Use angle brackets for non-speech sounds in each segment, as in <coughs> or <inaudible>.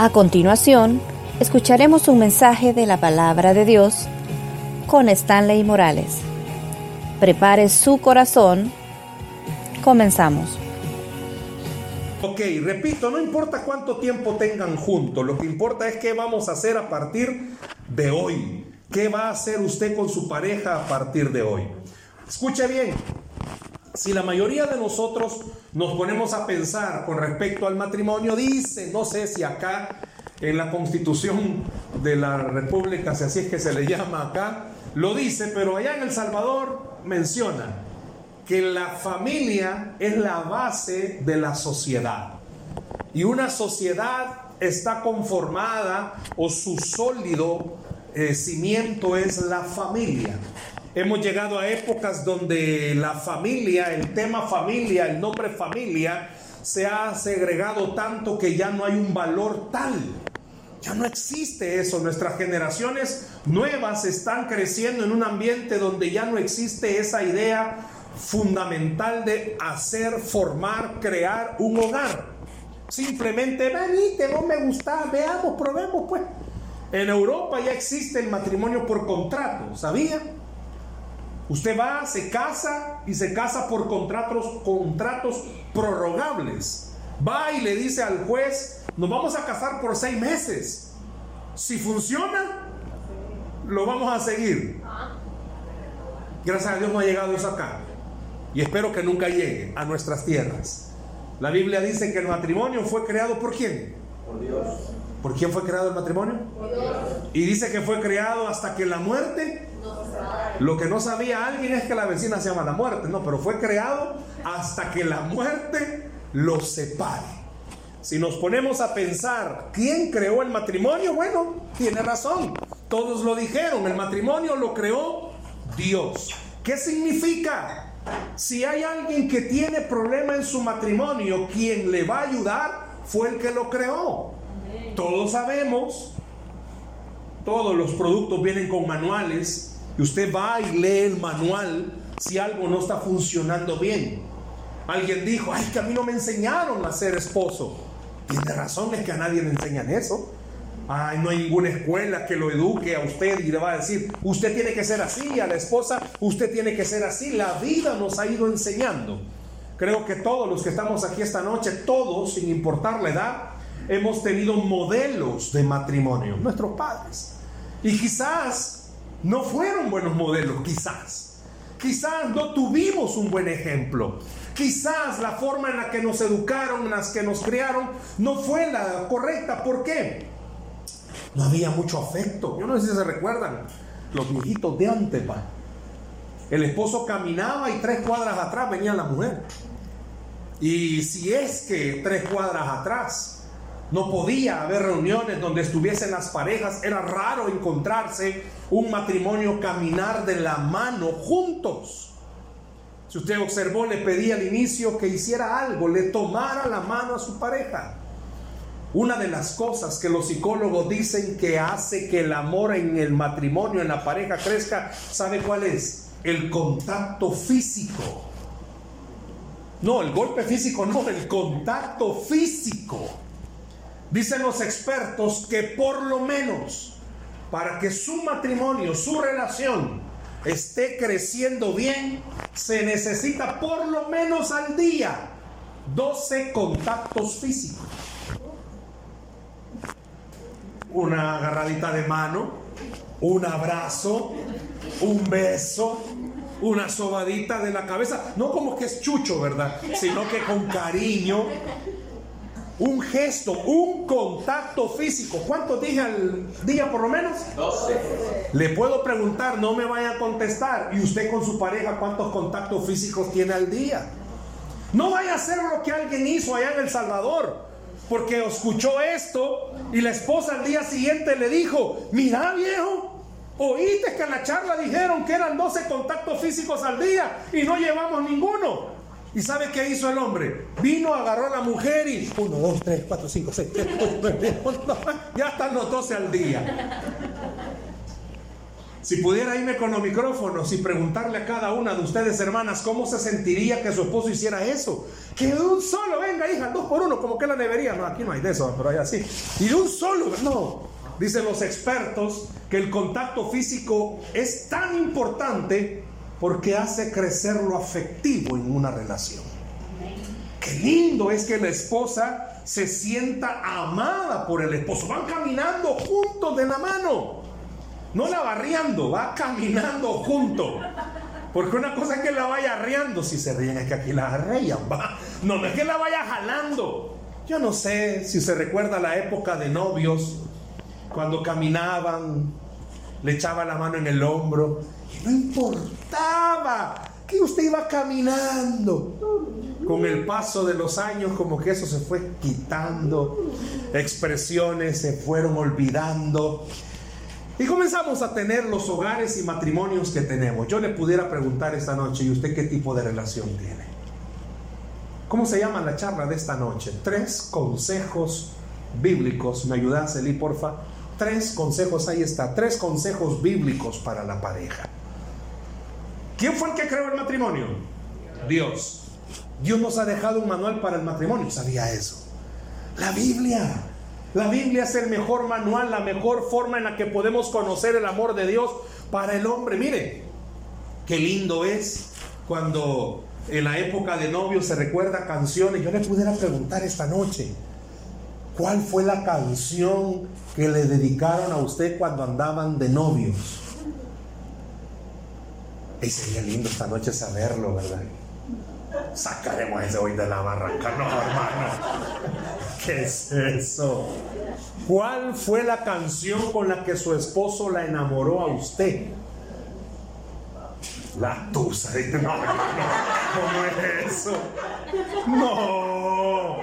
A continuación, escucharemos un mensaje de la palabra de Dios con Stanley Morales. Prepare su corazón. Comenzamos. Ok, repito, no importa cuánto tiempo tengan juntos, lo que importa es qué vamos a hacer a partir de hoy. ¿Qué va a hacer usted con su pareja a partir de hoy? Escuche bien, si la mayoría de nosotros nos ponemos a pensar con respecto al matrimonio, dice, no sé si acá en la constitución de la República, si así es que se le llama acá, lo dice, pero allá en El Salvador menciona que la familia es la base de la sociedad. Y una sociedad está conformada o su sólido eh, cimiento es la familia. Hemos llegado a épocas donde la familia, el tema familia, el nombre familia, se ha segregado tanto que ya no hay un valor tal. Ya no existe eso. Nuestras generaciones nuevas están creciendo en un ambiente donde ya no existe esa idea fundamental de hacer, formar, crear un hogar. Simplemente, venite, no me gusta, veamos, probemos pues. En Europa ya existe el matrimonio por contrato, ¿sabía? Usted va, se casa y se casa por contratos, contratos prorrogables. Va y le dice al juez, nos vamos a casar por seis meses. Si funciona, lo vamos a seguir. Gracias a Dios no ha llegado eso acá. Y espero que nunca llegue a nuestras tierras. La Biblia dice que el matrimonio fue creado por quién? Por Dios. ¿Por quién fue creado el matrimonio? Por Dios. Y dice que fue creado hasta que la muerte lo que no sabía alguien es que la vecina se llama la muerte, no, pero fue creado hasta que la muerte lo separe. Si nos ponemos a pensar, ¿quién creó el matrimonio? Bueno, tiene razón. Todos lo dijeron, el matrimonio lo creó Dios. ¿Qué significa? Si hay alguien que tiene problema en su matrimonio, quien le va a ayudar fue el que lo creó. Todos sabemos, todos los productos vienen con manuales y usted va y lee el manual si algo no está funcionando bien. Alguien dijo, ay, que a mí no me enseñaron a ser esposo. Tiene razón, es que a nadie le enseñan eso. Ay, no hay ninguna escuela que lo eduque a usted y le va a decir, usted tiene que ser así, a la esposa, usted tiene que ser así. La vida nos ha ido enseñando. Creo que todos los que estamos aquí esta noche, todos, sin importar la edad, hemos tenido modelos de matrimonio, nuestros padres. Y quizás no fueron buenos modelos, quizás. Quizás no tuvimos un buen ejemplo. Quizás la forma en la que nos educaron, en la que nos criaron, no fue la correcta. ¿Por qué? No había mucho afecto. Yo no sé si se recuerdan los viejitos de antes, El esposo caminaba y tres cuadras atrás venía la mujer. Y si es que tres cuadras atrás no podía haber reuniones donde estuviesen las parejas. Era raro encontrarse un matrimonio caminar de la mano juntos. Si usted observó, le pedía al inicio que hiciera algo, le tomara la mano a su pareja. Una de las cosas que los psicólogos dicen que hace que el amor en el matrimonio, en la pareja crezca, ¿sabe cuál es? El contacto físico. No, el golpe físico no, el contacto físico. Dicen los expertos que por lo menos para que su matrimonio, su relación esté creciendo bien, se necesita por lo menos al día 12 contactos físicos. Una agarradita de mano, un abrazo, un beso, una sobadita de la cabeza, no como que es chucho, ¿verdad? Sino que con cariño, un gesto, un contacto físico. ¿Cuántos dije al día por lo menos? 12. Le puedo preguntar, no me vaya a contestar. ¿Y usted con su pareja cuántos contactos físicos tiene al día? No vaya a hacer lo que alguien hizo allá en El Salvador. Porque escuchó esto y la esposa al día siguiente le dijo, mira viejo, oíste que en la charla dijeron que eran 12 contactos físicos al día y no llevamos ninguno. ¿Y sabe qué hizo el hombre? Vino, agarró a la mujer y 1, 2, 3, 4, 5, 6, 7, 8, 9, 10, ya están los 12 al día. Si pudiera irme con los micrófonos y preguntarle a cada una de ustedes, hermanas, cómo se sentiría que su esposo hiciera eso. Que de un solo, venga, hija, dos por uno, como que la debería. No, aquí no hay de eso, pero hay así. Y de un solo, no. Dicen los expertos que el contacto físico es tan importante porque hace crecer lo afectivo en una relación. Qué lindo es que la esposa se sienta amada por el esposo. Van caminando juntos de la mano. No la va va caminando juntos. Porque una cosa es que la vaya riendo. Si se ríen es que aquí la arrean. No, no es que la vaya jalando. Yo no sé si se recuerda la época de novios, cuando caminaban, le echaba la mano en el hombro no importaba que usted iba caminando. Con el paso de los años como que eso se fue quitando, expresiones se fueron olvidando y comenzamos a tener los hogares y matrimonios que tenemos. Yo le pudiera preguntar esta noche, ¿y usted qué tipo de relación tiene? ¿Cómo se llama la charla de esta noche? Tres consejos bíblicos. ¿Me ayudas, Eli, porfa? Tres consejos, ahí está. Tres consejos bíblicos para la pareja. ¿Quién fue el que creó el matrimonio? Dios. Dios nos ha dejado un manual para el matrimonio. ¿Sabía eso? La Biblia. La Biblia es el mejor manual, la mejor forma en la que podemos conocer el amor de Dios para el hombre. Mire, qué lindo es cuando en la época de novio se recuerda canciones. Yo le pudiera preguntar esta noche, ¿cuál fue la canción que le dedicaron a usted cuando andaban de novios? Y sería lindo esta noche saberlo, ¿verdad? Sacaremos ese hoy de la barranca, no, hermano. ¿Qué es eso? ¿Cuál fue la canción con la que su esposo la enamoró a usted? La tusa. No, hermano, ¿cómo es eso? No.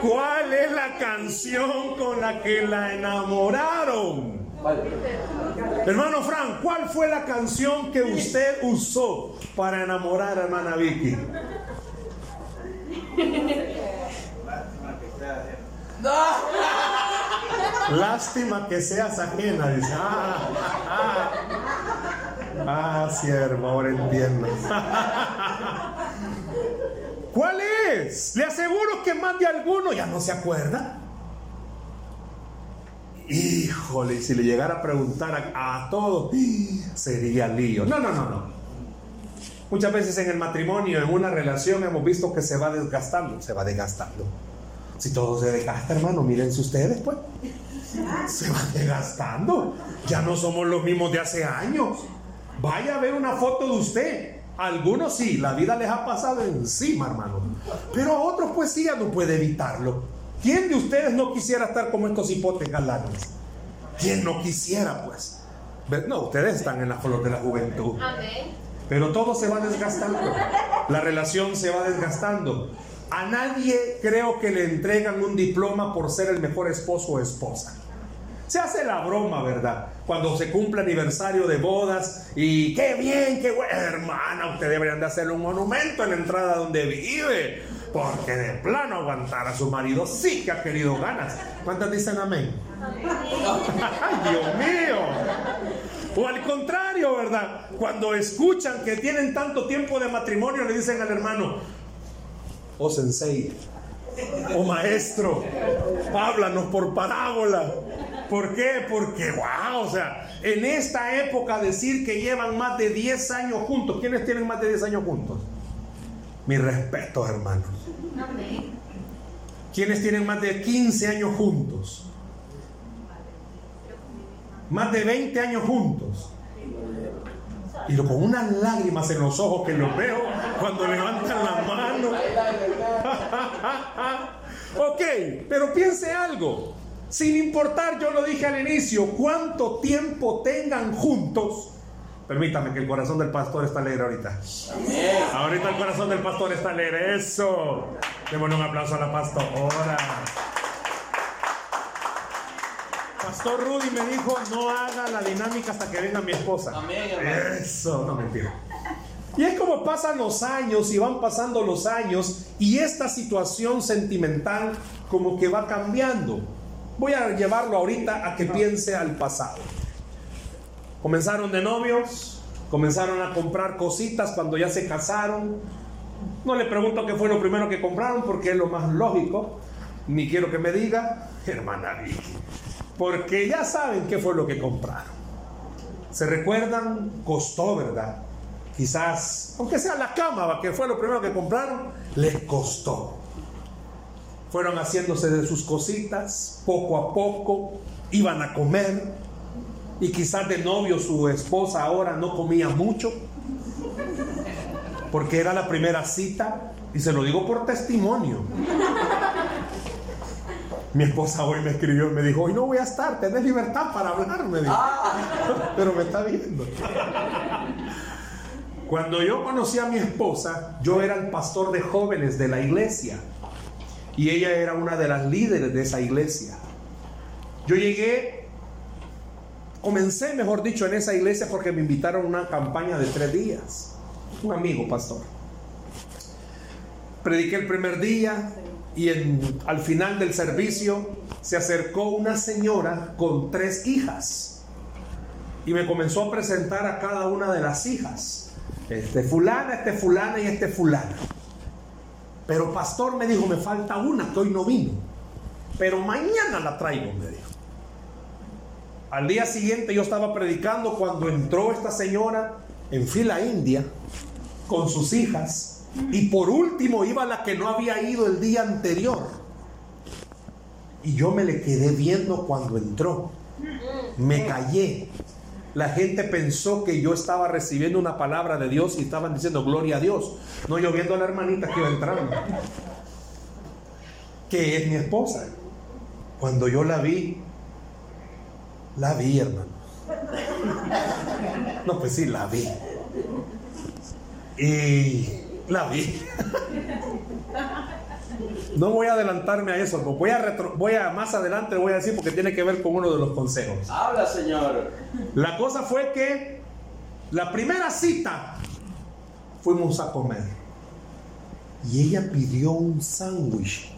<laughs> ¿Cuál es la canción con la que la enamoraron? Hermano Frank, ¿cuál fue la canción que usted usó para enamorar a hermana Vicky? Lástima que seas ajena, dice. Ah, ah, ah siervo, ahora entiendo. ¿Cuál es? Le aseguro que más de alguno ya no se acuerda. Híjole, si le llegara a preguntar a, a todos, sería lío. No, no, no, no. Muchas veces en el matrimonio, en una relación, hemos visto que se va desgastando, se va desgastando. Si todo se desgasta, hermano, mírense ustedes, pues. Se va desgastando. Ya no somos los mismos de hace años. Vaya a ver una foto de usted. algunos sí, la vida les ha pasado encima, hermano. Pero a otros, pues sí, ya no puede evitarlo. ¿Quién de ustedes no quisiera estar como estos hipotes galanes? ¿Quién no quisiera, pues? No, ustedes están en la flor de la juventud. Pero todo se va desgastando. La relación se va desgastando. A nadie creo que le entregan un diploma por ser el mejor esposo o esposa. Se hace la broma, ¿verdad? Cuando se cumple aniversario de bodas y qué bien, qué bueno, hermana, usted deberían de hacerle un monumento en la entrada donde vive, porque de plano aguantar a su marido sí que ha querido ganas. ¿Cuántas dicen amén? ¡Ay, Dios mío! O al contrario, ¿verdad? Cuando escuchan que tienen tanto tiempo de matrimonio, le dicen al hermano, oh sensei, oh maestro, háblanos por parábola. ¿Por qué? Porque, wow, o sea, en esta época decir que llevan más de 10 años juntos, ¿quiénes tienen más de 10 años juntos? Mi respeto, hermanos. ¿Quiénes tienen más de 15 años juntos? Más de 20 años juntos. Y con unas lágrimas en los ojos que los veo cuando levantan la mano. <laughs> ok, pero piense algo. Sin importar, yo lo dije al inicio, cuánto tiempo tengan juntos. Permítame que el corazón del pastor está alegre ahorita. Ahorita el corazón del pastor está alegre. Eso. Démosle un aplauso a la pastora. Pastor Rudy me dijo, no haga la dinámica hasta que venga mi esposa. Eso, no mentira. Y es como pasan los años y van pasando los años y esta situación sentimental como que va cambiando. Voy a llevarlo ahorita a que piense al pasado. Comenzaron de novios, comenzaron a comprar cositas cuando ya se casaron. No le pregunto qué fue lo primero que compraron porque es lo más lógico. Ni quiero que me diga, hermana Vicky. Porque ya saben qué fue lo que compraron. ¿Se recuerdan? Costó, ¿verdad? Quizás, aunque sea la cama, que fue lo primero que compraron, les costó. Fueron haciéndose de sus cositas, poco a poco, iban a comer, y quizás de novio su esposa ahora no comía mucho, porque era la primera cita, y se lo digo por testimonio. Mi esposa hoy me escribió y me dijo, hoy no voy a estar, tenés libertad para hablar, me dijo. Pero me está viendo. Cuando yo conocí a mi esposa, yo era el pastor de jóvenes de la iglesia y ella era una de las líderes de esa iglesia. Yo llegué, comencé, mejor dicho, en esa iglesia porque me invitaron a una campaña de tres días. Un amigo pastor. Prediqué el primer día, y al final del servicio se acercó una señora con tres hijas y me comenzó a presentar a cada una de las hijas. Este fulana, este fulana y este fulana. Pero pastor me dijo, me falta una que hoy no vino. Pero mañana la traigo, me dijo. Al día siguiente yo estaba predicando cuando entró esta señora en fila india con sus hijas y por último iba la que no había ido el día anterior. Y yo me le quedé viendo cuando entró. Me callé. La gente pensó que yo estaba recibiendo una palabra de Dios y estaban diciendo gloria a Dios. No yo viendo a la hermanita que iba entrando. Que es mi esposa. Cuando yo la vi, la vi, hermano. No, pues sí, la vi. Y la vi. No voy a adelantarme a eso, voy a, voy a más adelante voy a decir porque tiene que ver con uno de los consejos. Habla, Señor. La cosa fue que la primera cita fuimos a comer y ella pidió un sándwich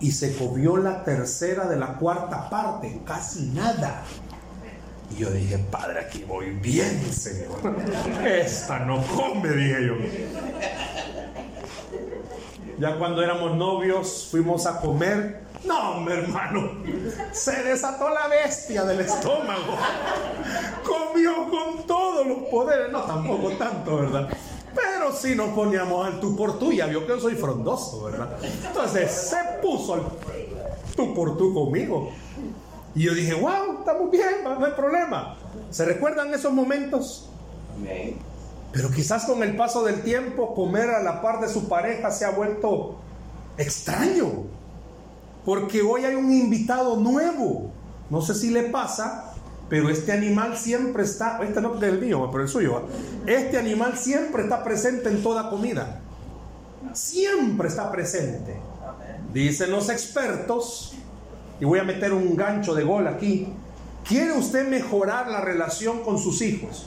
y se comió la tercera de la cuarta parte, casi nada. Y yo dije, Padre, aquí voy bien, Señor. Esta no come, dije yo. Ya cuando éramos novios, fuimos a comer. No, mi hermano, se desató la bestia del estómago. Comió con todos los poderes. No, tampoco tanto, ¿verdad? Pero si nos poníamos al tú por tú, ya vio que yo soy frondoso, ¿verdad? Entonces se puso al tú por tú conmigo. Y yo dije, wow, estamos bien, no hay problema. ¿Se recuerdan esos momentos? Pero quizás con el paso del tiempo, comer a la par de su pareja se ha vuelto extraño. Porque hoy hay un invitado nuevo. No sé si le pasa, pero este animal siempre está, este no es el mío, pero el suyo. Este animal siempre está presente en toda comida. Siempre está presente. Dicen los expertos y voy a meter un gancho de gol aquí. ¿Quiere usted mejorar la relación con sus hijos?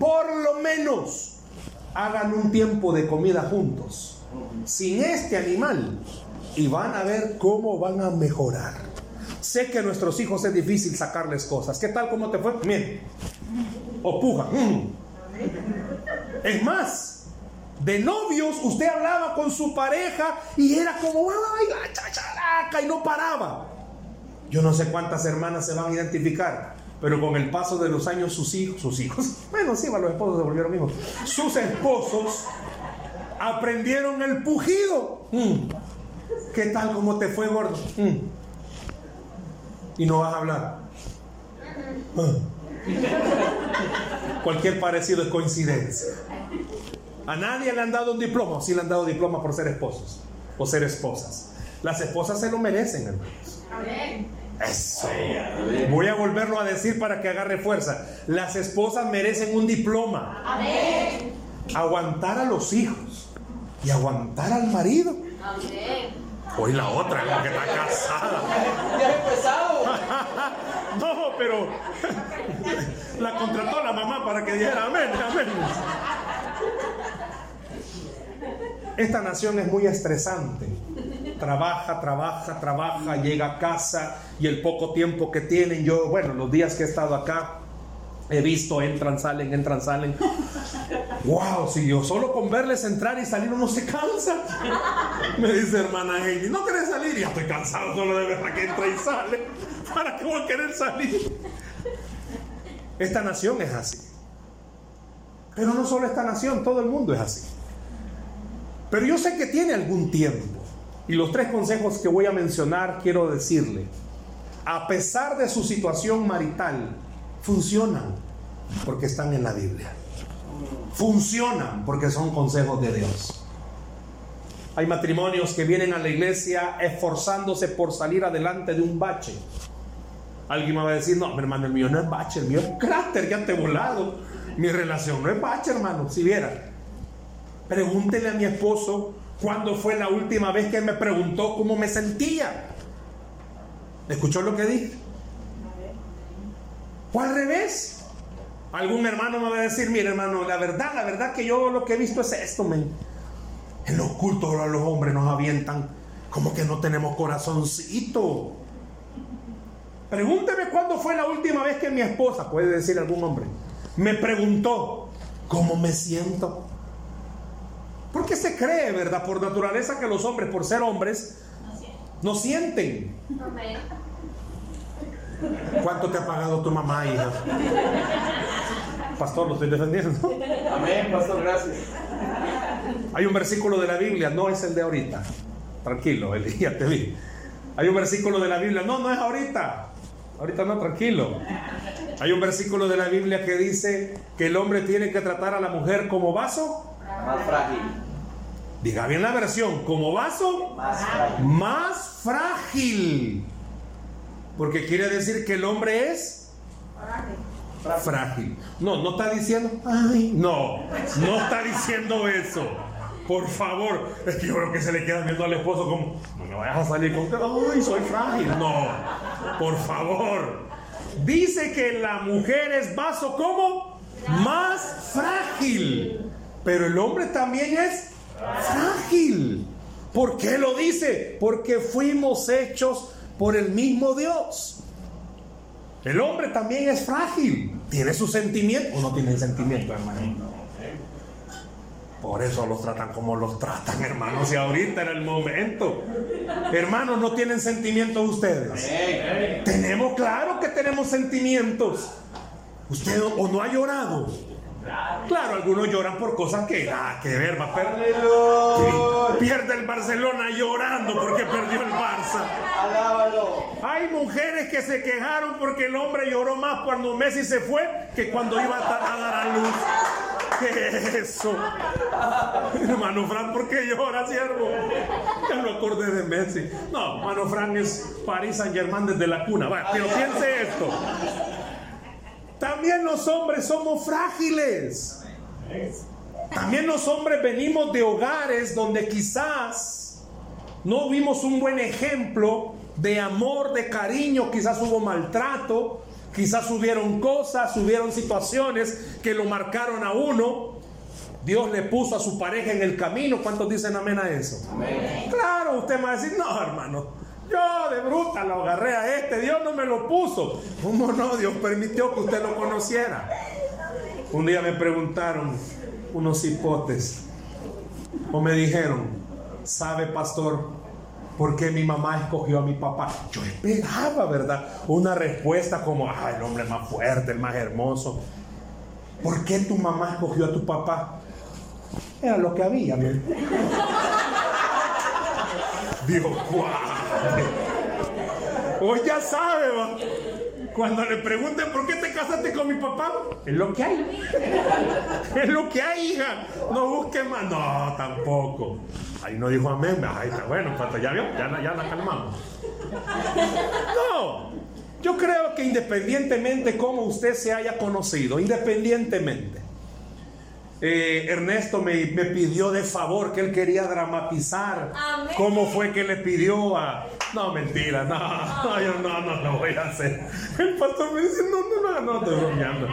Por lo menos hagan un tiempo de comida juntos, sin este animal, y van a ver cómo van a mejorar. Sé que a nuestros hijos es difícil sacarles cosas. ¿Qué tal? ¿Cómo te fue? Miren, o puja. Mm. Es más, de novios usted hablaba con su pareja y era como, ay, la y no paraba. Yo no sé cuántas hermanas se van a identificar, pero con el paso de los años sus hijos, sus hijos, <laughs> bueno, sí, los esposos se volvieron mismos, sus esposos aprendieron el pujido. Mm. ¿Qué tal? ¿Cómo te fue, gordo? Mm. Y no vas a hablar. Cualquier parecido es coincidencia. A nadie le han dado un diploma, sí le han dado diploma por ser esposos o ser esposas. Las esposas se lo merecen, hermanos. Eso. Voy a volverlo a decir para que agarre fuerza. Las esposas merecen un diploma. Aguantar a los hijos y aguantar al marido. Hoy la otra, la que está casada. Ya he empezado. <laughs> no, pero <laughs> la contrató la mamá para que dijera amén, amén. Esta nación es muy estresante trabaja, trabaja, trabaja, llega a casa y el poco tiempo que tienen, yo, bueno, los días que he estado acá, He visto, entran, salen, entran, salen. Wow, si yo solo con verles entrar y salir uno se cansa. Me dice hermana Heidi, ¿no querés salir? Ya estoy cansado solo de ver que entra y sale. ¿Para qué voy a querer salir? Esta nación es así. Pero no solo esta nación, todo el mundo es así. Pero yo sé que tiene algún tiempo. Y los tres consejos que voy a mencionar quiero decirle. A pesar de su situación marital, funcionan porque están en la Biblia. Funcionan porque son consejos de Dios. Hay matrimonios que vienen a la iglesia esforzándose por salir adelante de un bache. Alguien me va a decir, no, mi hermano, el mío no es bache, el mío es cráter, ya te he volado. Mi relación no es bache, hermano, si viera. Pregúntele a mi esposo cuándo fue la última vez que me preguntó cómo me sentía. ¿Escuchó lo que dije? ¿O al revés? Algún hermano me va a decir, mire hermano, la verdad, la verdad que yo lo que he visto es esto, men. En los cultos los hombres nos avientan como que no tenemos corazoncito. Pregúnteme cuándo fue la última vez que mi esposa, puede decir algún hombre, me preguntó cómo me siento. Porque se cree, ¿verdad? Por naturaleza que los hombres, por ser hombres, no sienten. ¿Cuánto te ha pagado tu mamá, hija? Pastor, lo estoy defendiendo. Amén, pastor, gracias. Hay un versículo de la Biblia, no es el de ahorita. Tranquilo, ya te vi. Hay un versículo de la Biblia, no, no es ahorita. Ahorita no, tranquilo. Hay un versículo de la Biblia que dice que el hombre tiene que tratar a la mujer como vaso. Más frágil. Diga bien la versión, como vaso Más frágil. más frágil. Porque quiere decir que el hombre es frágil. No, no está diciendo, ay, no, no está diciendo eso. Por favor, es que yo creo que se le queda viendo al esposo como, no me vayas a salir con que, ay, soy frágil. No, por favor. Dice que la mujer es vaso como más frágil. Pero el hombre también es frágil. ¿Por qué lo dice? Porque fuimos hechos por el mismo Dios. El hombre también es frágil. Tiene sus sentimientos. ¿O no tiene sentimientos, hermano? Por eso los tratan como los tratan, <laughs> hermanos. Y ahorita era el momento. Hermanos, ¿no tienen sentimientos ustedes? Tenemos, claro que tenemos sentimientos. ¿Usted o no ha llorado? Claro, algunos lloran por cosas que nada que ver, va a perder. Pierde el Barcelona llorando porque perdió el Barça. Alábalo. Hay mujeres que se quejaron porque el hombre lloró más cuando Messi se fue que cuando iba a dar a luz. ¿Qué es eso? <laughs> Hermano Fran, ¿por qué llora, siervo? Ya lo acordé de Messi. No, hermano Fran es París Saint Germain desde la cuna. Va, pero piense esto. También los hombres somos frágiles. También los hombres venimos de hogares donde quizás no vimos un buen ejemplo de amor, de cariño, quizás hubo maltrato, quizás hubieron cosas, hubieron situaciones que lo marcaron a uno. Dios le puso a su pareja en el camino. ¿Cuántos dicen amén a eso? Amén. Claro, usted me va a decir, no, hermano. Yo de bruta lo agarré a este, Dios no me lo puso. ¿Cómo no? Dios permitió que usted lo conociera. Un día me preguntaron unos hipotes, o me dijeron, ¿sabe, pastor, por qué mi mamá escogió a mi papá? Yo esperaba, ¿verdad? Una respuesta como, ah, el hombre más fuerte, el más hermoso. ¿Por qué tu mamá escogió a tu papá? Era lo que había, mi Dijo, ¡guau! Hoy ya sabe, va. Cuando le pregunten por qué te casaste con mi papá, es lo que hay. <laughs> Es lo que hay, hija. No busque más. No, tampoco. Ahí no dijo amén. Ahí está bueno, cuando ya vio, ya, ya la calmamos. No. Yo creo que independientemente cómo usted se haya conocido, independientemente, eh, Ernesto me, me pidió de favor que él quería dramatizar Amén. cómo fue que le pidió a... No, mentira, no, no, yo no, no lo voy a hacer. El pastor me dice, no, no, no, no, estoy bromeando.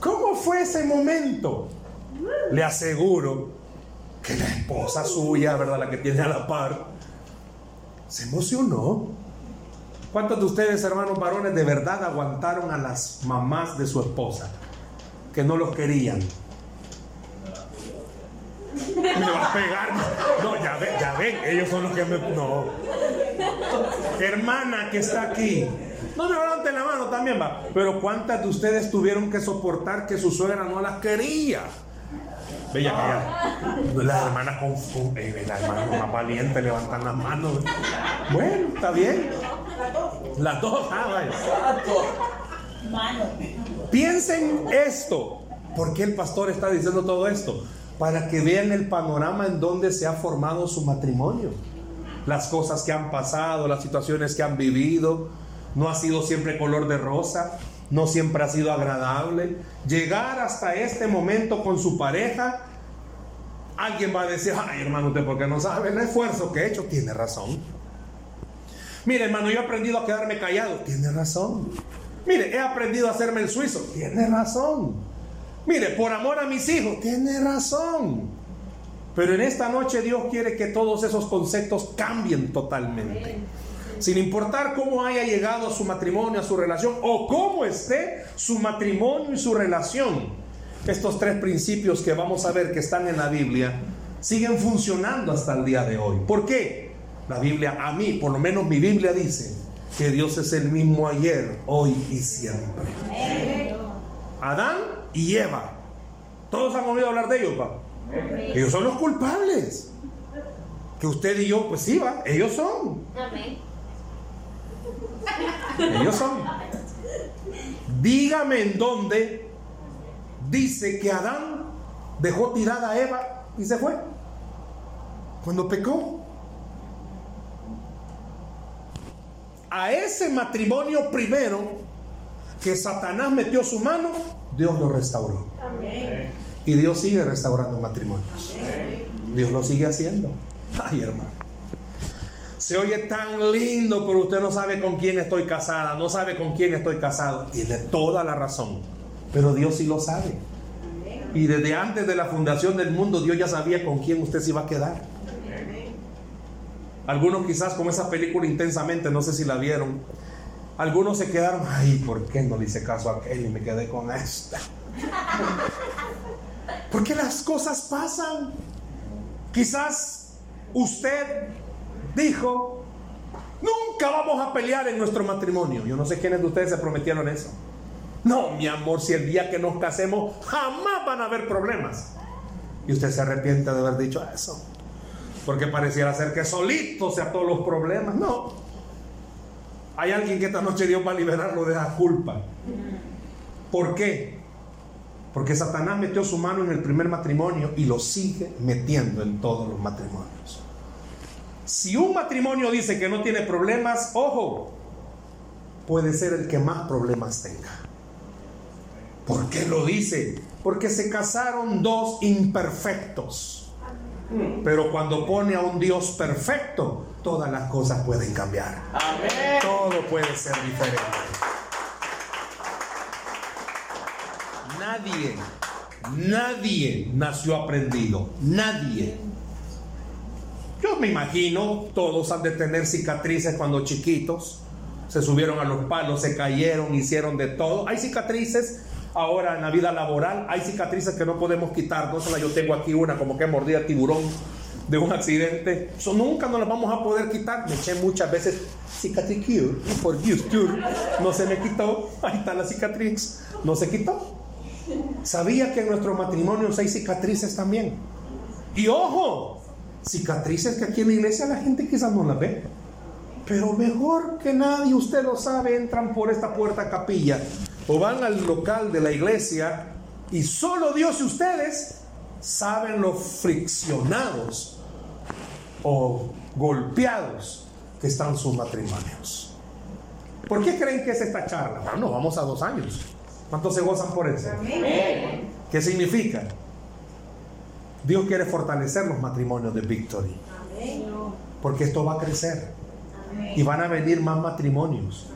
¿Cómo fue ese momento? Le aseguro que la esposa suya, ¿verdad? La que tiene a la par, se emocionó. ¿Cuántos de ustedes, hermanos varones, de verdad aguantaron a las mamás de su esposa? Que no los querían. Me va a pegar. No, ya ven, ya ven, ellos son los que me. No. Hermana que está aquí. No me levanten la mano también va. Pero ¿cuántas de ustedes tuvieron que soportar que su suegra no las quería? Bella ya. Las hermanas con, con- eh, las hermanas más valientes levantan las manos. Bueno, está bien. Las dos, ah, vaya. Piensen esto. ¿Por qué el pastor está diciendo todo esto? Para que vean el panorama en donde se ha formado su matrimonio. Las cosas que han pasado, las situaciones que han vivido. No ha sido siempre color de rosa. No siempre ha sido agradable. Llegar hasta este momento con su pareja. Alguien va a decir, ay hermano, usted porque no sabe el esfuerzo que he hecho. Tiene razón. Mire, hermano, yo he aprendido a quedarme callado. Tiene razón. Mire, he aprendido a hacerme el suizo. Tiene razón. Mire, por amor a mis hijos. Tiene razón. Pero en esta noche Dios quiere que todos esos conceptos cambien totalmente. Sin importar cómo haya llegado a su matrimonio, a su relación, o cómo esté su matrimonio y su relación. Estos tres principios que vamos a ver que están en la Biblia siguen funcionando hasta el día de hoy. ¿Por qué? La Biblia, a mí, por lo menos mi Biblia dice que Dios es el mismo ayer, hoy y siempre. Adán y Eva. Todos han oído hablar de ellos, pa. Ellos son los culpables. Que usted y yo, pues sí, va, ellos son. Ellos son. Dígame en dónde dice que Adán dejó tirada a Eva y se fue. Cuando pecó. A ese matrimonio primero que Satanás metió su mano, Dios lo restauró. Y Dios sigue restaurando matrimonios. Dios lo sigue haciendo. Ay, hermano. Se oye tan lindo, pero usted no sabe con quién estoy casada, no sabe con quién estoy casado. Tiene toda la razón. Pero Dios sí lo sabe. Y desde antes de la fundación del mundo, Dios ya sabía con quién usted se iba a quedar. Algunos quizás como esa película intensamente, no sé si la vieron. Algunos se quedaron, ay, ¿por qué no le hice caso a aquel y me quedé con esta? <laughs> Porque las cosas pasan. Quizás usted dijo, nunca vamos a pelear en nuestro matrimonio. Yo no sé quiénes de ustedes se prometieron eso. No, mi amor, si el día que nos casemos jamás van a haber problemas. Y usted se arrepiente de haber dicho eso. Porque pareciera ser que solito sea todos los problemas. No. Hay alguien que esta noche Dios va a liberarlo de la culpa. ¿Por qué? Porque Satanás metió su mano en el primer matrimonio y lo sigue metiendo en todos los matrimonios. Si un matrimonio dice que no tiene problemas, ojo, puede ser el que más problemas tenga. ¿Por qué lo dice? Porque se casaron dos imperfectos. Pero cuando pone a un Dios perfecto, todas las cosas pueden cambiar. Amén. Todo puede ser diferente. Nadie, nadie nació aprendido. Nadie. Yo me imagino, todos han de tener cicatrices cuando chiquitos. Se subieron a los palos, se cayeron, hicieron de todo. Hay cicatrices ahora en la vida laboral. Hay cicatrices que no podemos quitar. No yo tengo aquí una como que mordida tiburón de un accidente. Eso nunca nos las vamos a poder quitar. Me eché muchas veces cicatriz cure y por cure. No se me quitó. Ahí está la cicatriz. No se quitó. Sabía que en nuestros matrimonios hay cicatrices también. Y ojo, cicatrices que aquí en la iglesia la gente quizás no las ve. Pero mejor que nadie, usted lo sabe, entran por esta puerta capilla o van al local de la iglesia y solo Dios y ustedes saben lo friccionados o golpeados que están sus matrimonios. ¿Por qué creen que es esta charla? Bueno, vamos a dos años. ¿Cuántos se gozan por eso? ¿Qué significa? Dios quiere fortalecer los matrimonios de Victory. Porque esto va a crecer. Y van a venir más matrimonios.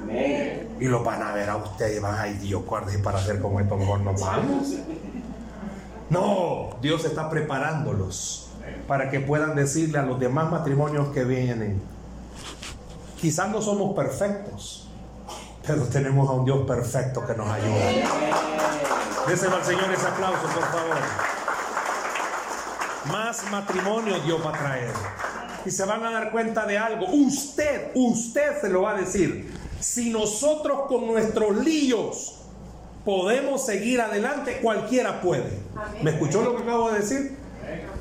Y los van a ver a ustedes ay Dios, para hacer como esto, mejor. No, Dios está preparándolos para que puedan decirle a los demás matrimonios que vienen, Quizás no somos perfectos, pero tenemos a un Dios perfecto que nos ayuda. Déselo al Señor ese aplauso, por favor. Más matrimonio Dios va a traer. Y se van a dar cuenta de algo. Usted, usted se lo va a decir. Si nosotros con nuestros líos podemos seguir adelante, cualquiera puede. ¿Me escuchó lo que acabo de decir?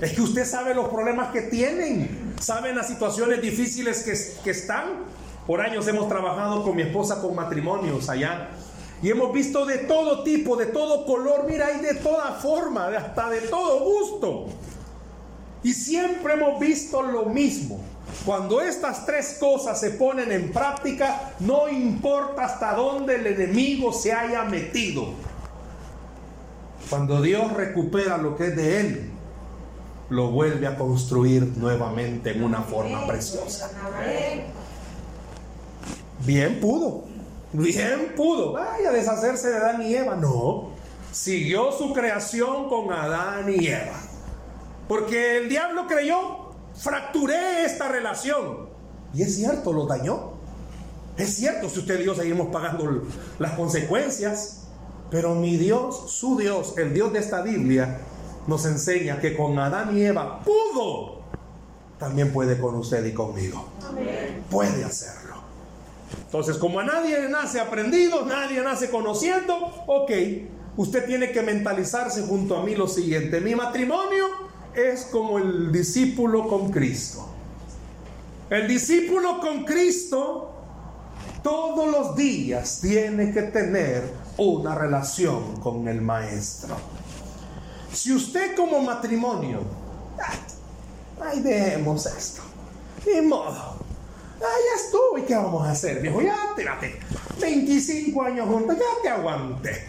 <laughs> Es que usted sabe los problemas que tienen, saben las situaciones difíciles que, que están. Por años hemos trabajado con mi esposa con matrimonios allá y hemos visto de todo tipo, de todo color, mira, hay de toda forma, hasta de todo gusto. Y siempre hemos visto lo mismo. Cuando estas tres cosas se ponen en práctica, no importa hasta dónde el enemigo se haya metido. Cuando Dios recupera lo que es de él, lo vuelve a construir nuevamente en una forma preciosa. Bien pudo, bien pudo. Vaya a deshacerse de Adán y Eva. No, siguió su creación con Adán y Eva. Porque el diablo creyó, fracturé esta relación. Y es cierto, lo dañó. Es cierto, si usted y yo seguimos pagando las consecuencias. Pero mi Dios, su Dios, el Dios de esta Biblia, nos enseña que con Adán y Eva pudo, también puede con usted y conmigo. Puede hacerlo. Entonces, como a nadie nace aprendido, nadie nace conociendo, ok, usted tiene que mentalizarse junto a mí lo siguiente. Mi matrimonio es como el discípulo con Cristo. El discípulo con Cristo todos los días tiene que tener una relación con el maestro. Si usted como matrimonio, ay, dejemos esto, ni modo, Ah, ya estuvo. ¿Y qué vamos a hacer, viejo? Ya, tírate. 25 años juntos, ya te aguanté.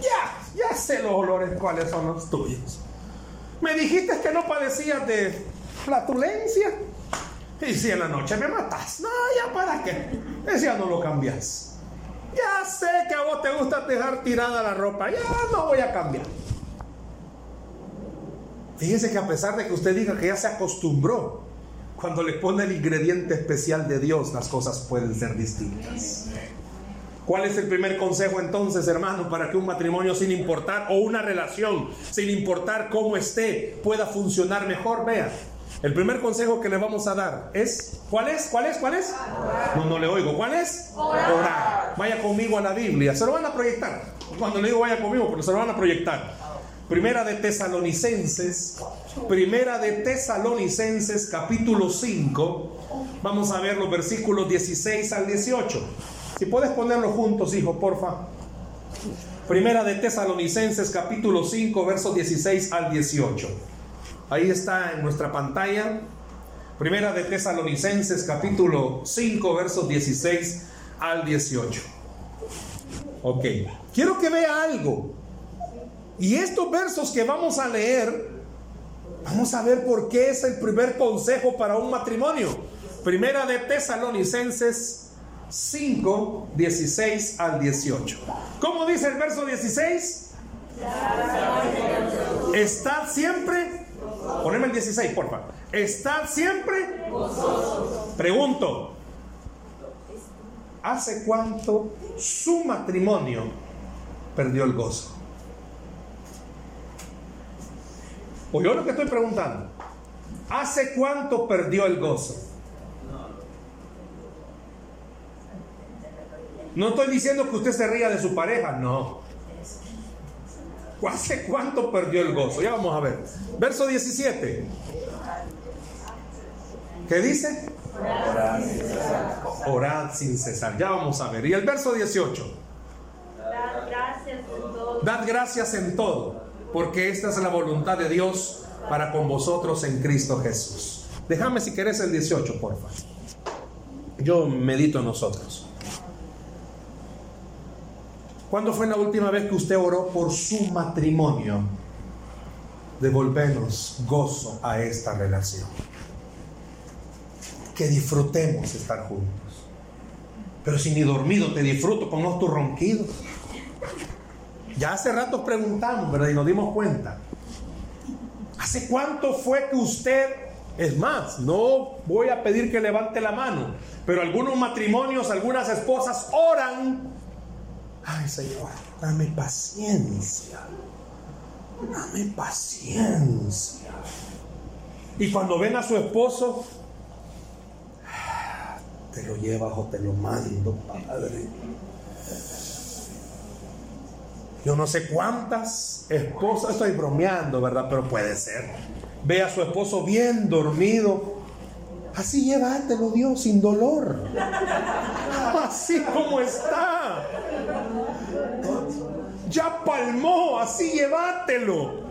Ya, ya sé los olores cuáles son los tuyos. Me dijiste que no padecías de flatulencia. Y si en la noche me matas, no, ya para qué. Ese no lo cambias. Ya sé que a vos te gusta dejar tirada la ropa, ya no voy a cambiar. Fíjese que a pesar de que usted diga que ya se acostumbró, cuando le pone el ingrediente especial de Dios, las cosas pueden ser distintas. ¿Cuál es el primer consejo entonces, hermano, para que un matrimonio sin importar, o una relación sin importar cómo esté, pueda funcionar mejor? Vea, el primer consejo que le vamos a dar es, ¿cuál es? ¿Cuál es? ¿Cuál es? No, no le oigo. ¿Cuál es? Orar. Vaya conmigo a la Biblia. Se lo van a proyectar. Cuando le digo vaya conmigo, pero se lo van a proyectar. Primera de Tesalonicenses, Primera de Tesalonicenses capítulo 5. Vamos a ver los versículos 16 al 18. Si puedes ponerlo juntos, hijo, porfa. Primera de Tesalonicenses capítulo 5, versos 16 al 18. Ahí está en nuestra pantalla. Primera de Tesalonicenses capítulo 5, versos 16 al 18. Ok. Quiero que vea algo. Y estos versos que vamos a leer, vamos a ver por qué es el primer consejo para un matrimonio. Primera de Tesalonicenses 5, 16 al 18. ¿Cómo dice el verso 16? Estad siempre, poneme el 16, porfa. Estad siempre. Pregunto, ¿hace cuánto su matrimonio perdió el gozo? O yo lo que estoy preguntando, ¿hace cuánto perdió el gozo? No estoy diciendo que usted se ría de su pareja, no. ¿Hace cuánto perdió el gozo? Ya vamos a ver. Verso 17. ¿Qué dice? Orad sin cesar. Ya vamos a ver. Y el verso 18. Dad gracias en todo. Dad gracias en todo porque esta es la voluntad de Dios para con vosotros en Cristo Jesús. Déjame si querés el 18, porfa. Yo medito en nosotros. ¿Cuándo fue la última vez que usted oró por su matrimonio? Devolvernos gozo a esta relación. Que disfrutemos estar juntos. Pero si ni dormido te disfruto con los tus ronquidos. Ya hace rato preguntamos, ¿verdad? Y nos dimos cuenta. ¿Hace cuánto fue que usted Es más, no voy a pedir que levante la mano, pero algunos matrimonios, algunas esposas oran. Ay, Señor, dame paciencia. Dame paciencia. Y cuando ven a su esposo, te lo llevas o te lo mando, Padre. Yo no sé cuántas esposas, estoy bromeando, ¿verdad? Pero puede ser. Ve a su esposo bien dormido. Así llévatelo, Dios, sin dolor. <laughs> Así como está. Ya palmó, así llévatelo.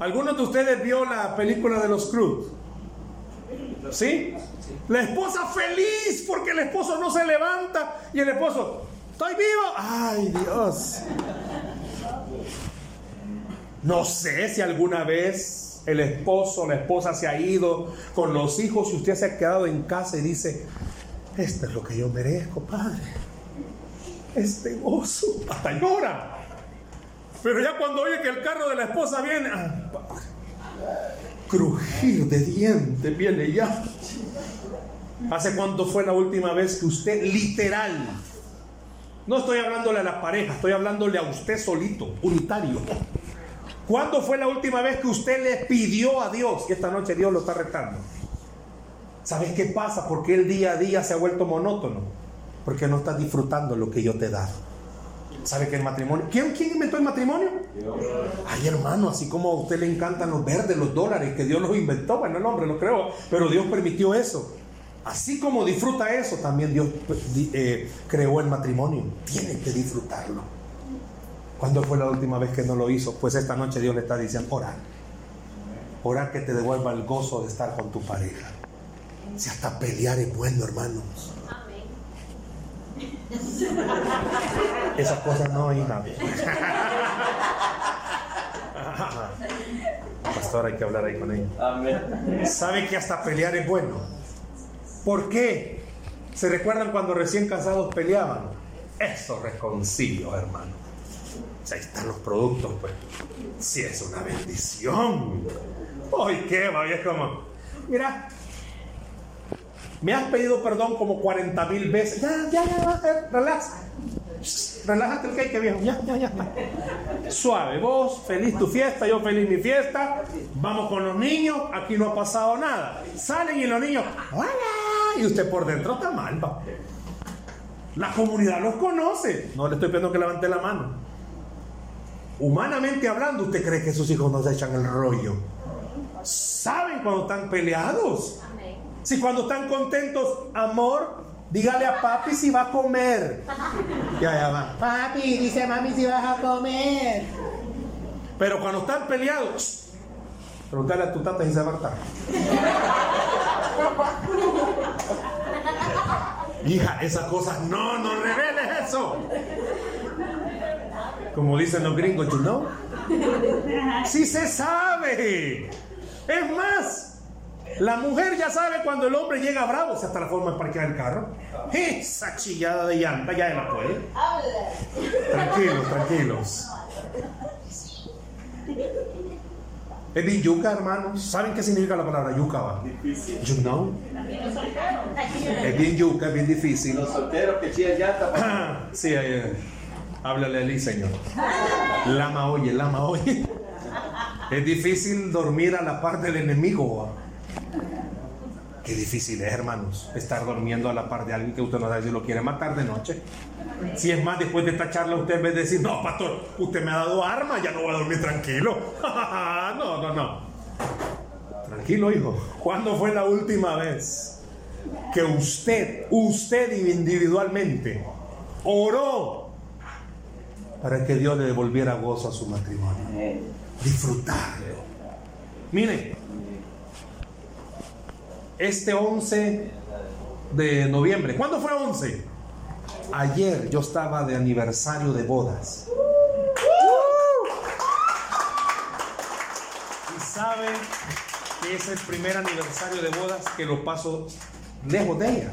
¿Alguno de ustedes vio la película de los Cruz? ¿Sí? La esposa feliz porque el esposo no se levanta y el esposo, estoy vivo. Ay Dios. No sé si alguna vez el esposo, la esposa se ha ido con los hijos y usted se ha quedado en casa y dice, esto es lo que yo merezco, Padre. Este gozo, hasta llora. Pero ya cuando oye que el carro de la esposa viene, ah, crujir de dientes viene ya. ¿Hace cuánto fue la última vez que usted literal? No estoy hablándole a las parejas, estoy hablándole a usted solito, unitario. ¿Cuándo fue la última vez que usted le pidió a Dios? Y esta noche Dios lo está retando. ¿Sabes qué pasa? Porque el día a día se ha vuelto monótono. Porque no estás disfrutando lo que yo te he dado. ¿Sabe que el matrimonio? ¿Quién, ¿Quién inventó el matrimonio? Ay, hermano, así como a usted le encantan los verdes, los dólares, que Dios los inventó. Bueno, el hombre no creo, pero Dios permitió eso. Así como disfruta eso, también Dios eh, creó el matrimonio. Tiene que disfrutarlo. ¿Cuándo fue la última vez que no lo hizo? Pues esta noche Dios le está diciendo, orar. Orar que te devuelva el gozo de estar con tu pareja. Si hasta pelear es bueno, hermanos. Esas cosas no, hija. Pastor, hay que hablar ahí con ella. Amén. ¿Sabe que hasta pelear es bueno? ¿Por qué? ¿Se recuerdan cuando recién casados peleaban? Eso reconcilio, hermano. Ahí están los productos, pues. Sí, es una bendición. ¡Ay, qué va! Es como, mira, me has pedido perdón como 40 mil veces. Ya, ya, ya, ya, relax. Relájate el cake, viejo. Ya, ya, ya. Suave, vos, feliz tu fiesta, yo feliz mi fiesta. Vamos con los niños, aquí no ha pasado nada. Salen y los niños, ¡hola! Y usted por dentro está mal, va. La comunidad los conoce. No le estoy pidiendo que levante la mano. Humanamente hablando, ¿usted cree que sus hijos no se echan el rollo? ¿Saben cuando están peleados? Si cuando están contentos, amor, dígale a papi si va a comer. Ya, ya va. Papi, dice mami si vas a comer. Pero cuando están peleados, pregúntale a tu tata si se va a hartar. Hija, esas cosas, no, no reveles eso. Como dicen los gringos, you know. <laughs> Sí se sabe. Es más, la mujer ya sabe cuando el hombre llega bravo, o sea, hasta la forma de parquear el carro. Esa chillada de llanta ya la puede. Tranquilos, tranquilos. Es bien yuca, hermanos. ¿Saben qué significa la palabra yuca? Va? You know? Es bien yuca, es bien difícil. Los solteros que chillan llanta. <coughs> Sí, ahí, eh. Háblale a Eli, Señor. Lama oye, lama oye. Es difícil dormir a la par del enemigo. Qué difícil es, hermanos, estar durmiendo a la par de alguien que usted no sabe si lo quiere matar de noche. Si es más, después de esta charla, usted de decir, no, pastor, usted me ha dado arma, ya no voy a dormir tranquilo. <laughs> no, no, no. Tranquilo, hijo. ¿Cuándo fue la última vez que usted, usted individualmente, oró para que Dios le devolviera gozo a su matrimonio? Disfrutarlo. Miren, este 11 de noviembre, ¿cuándo fue 11? Ayer yo estaba de aniversario de bodas. Y sabe que es el primer aniversario de bodas que lo paso lejos de ella.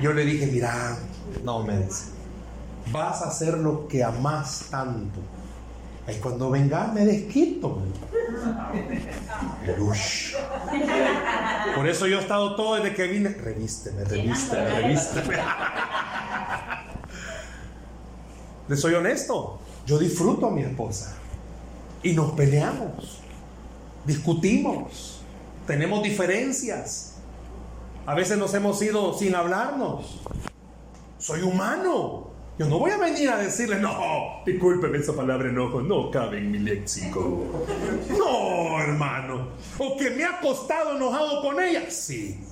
Yo le dije, mira, no me dice, vas a hacer lo que amas tanto Ahí cuando venga me desquito. Ush. Por eso yo he estado todo desde que vine. Revísteme, revísteme, revísteme. Les soy honesto. Yo disfruto a mi esposa. Y nos peleamos. Discutimos. Tenemos diferencias. A veces nos hemos ido sin hablarnos. Soy humano. Yo no voy a venir a decirle, no, discúlpeme esa palabra enojo, no cabe en mi léxico. No, hermano. O que me ha costado enojado con ella, sí.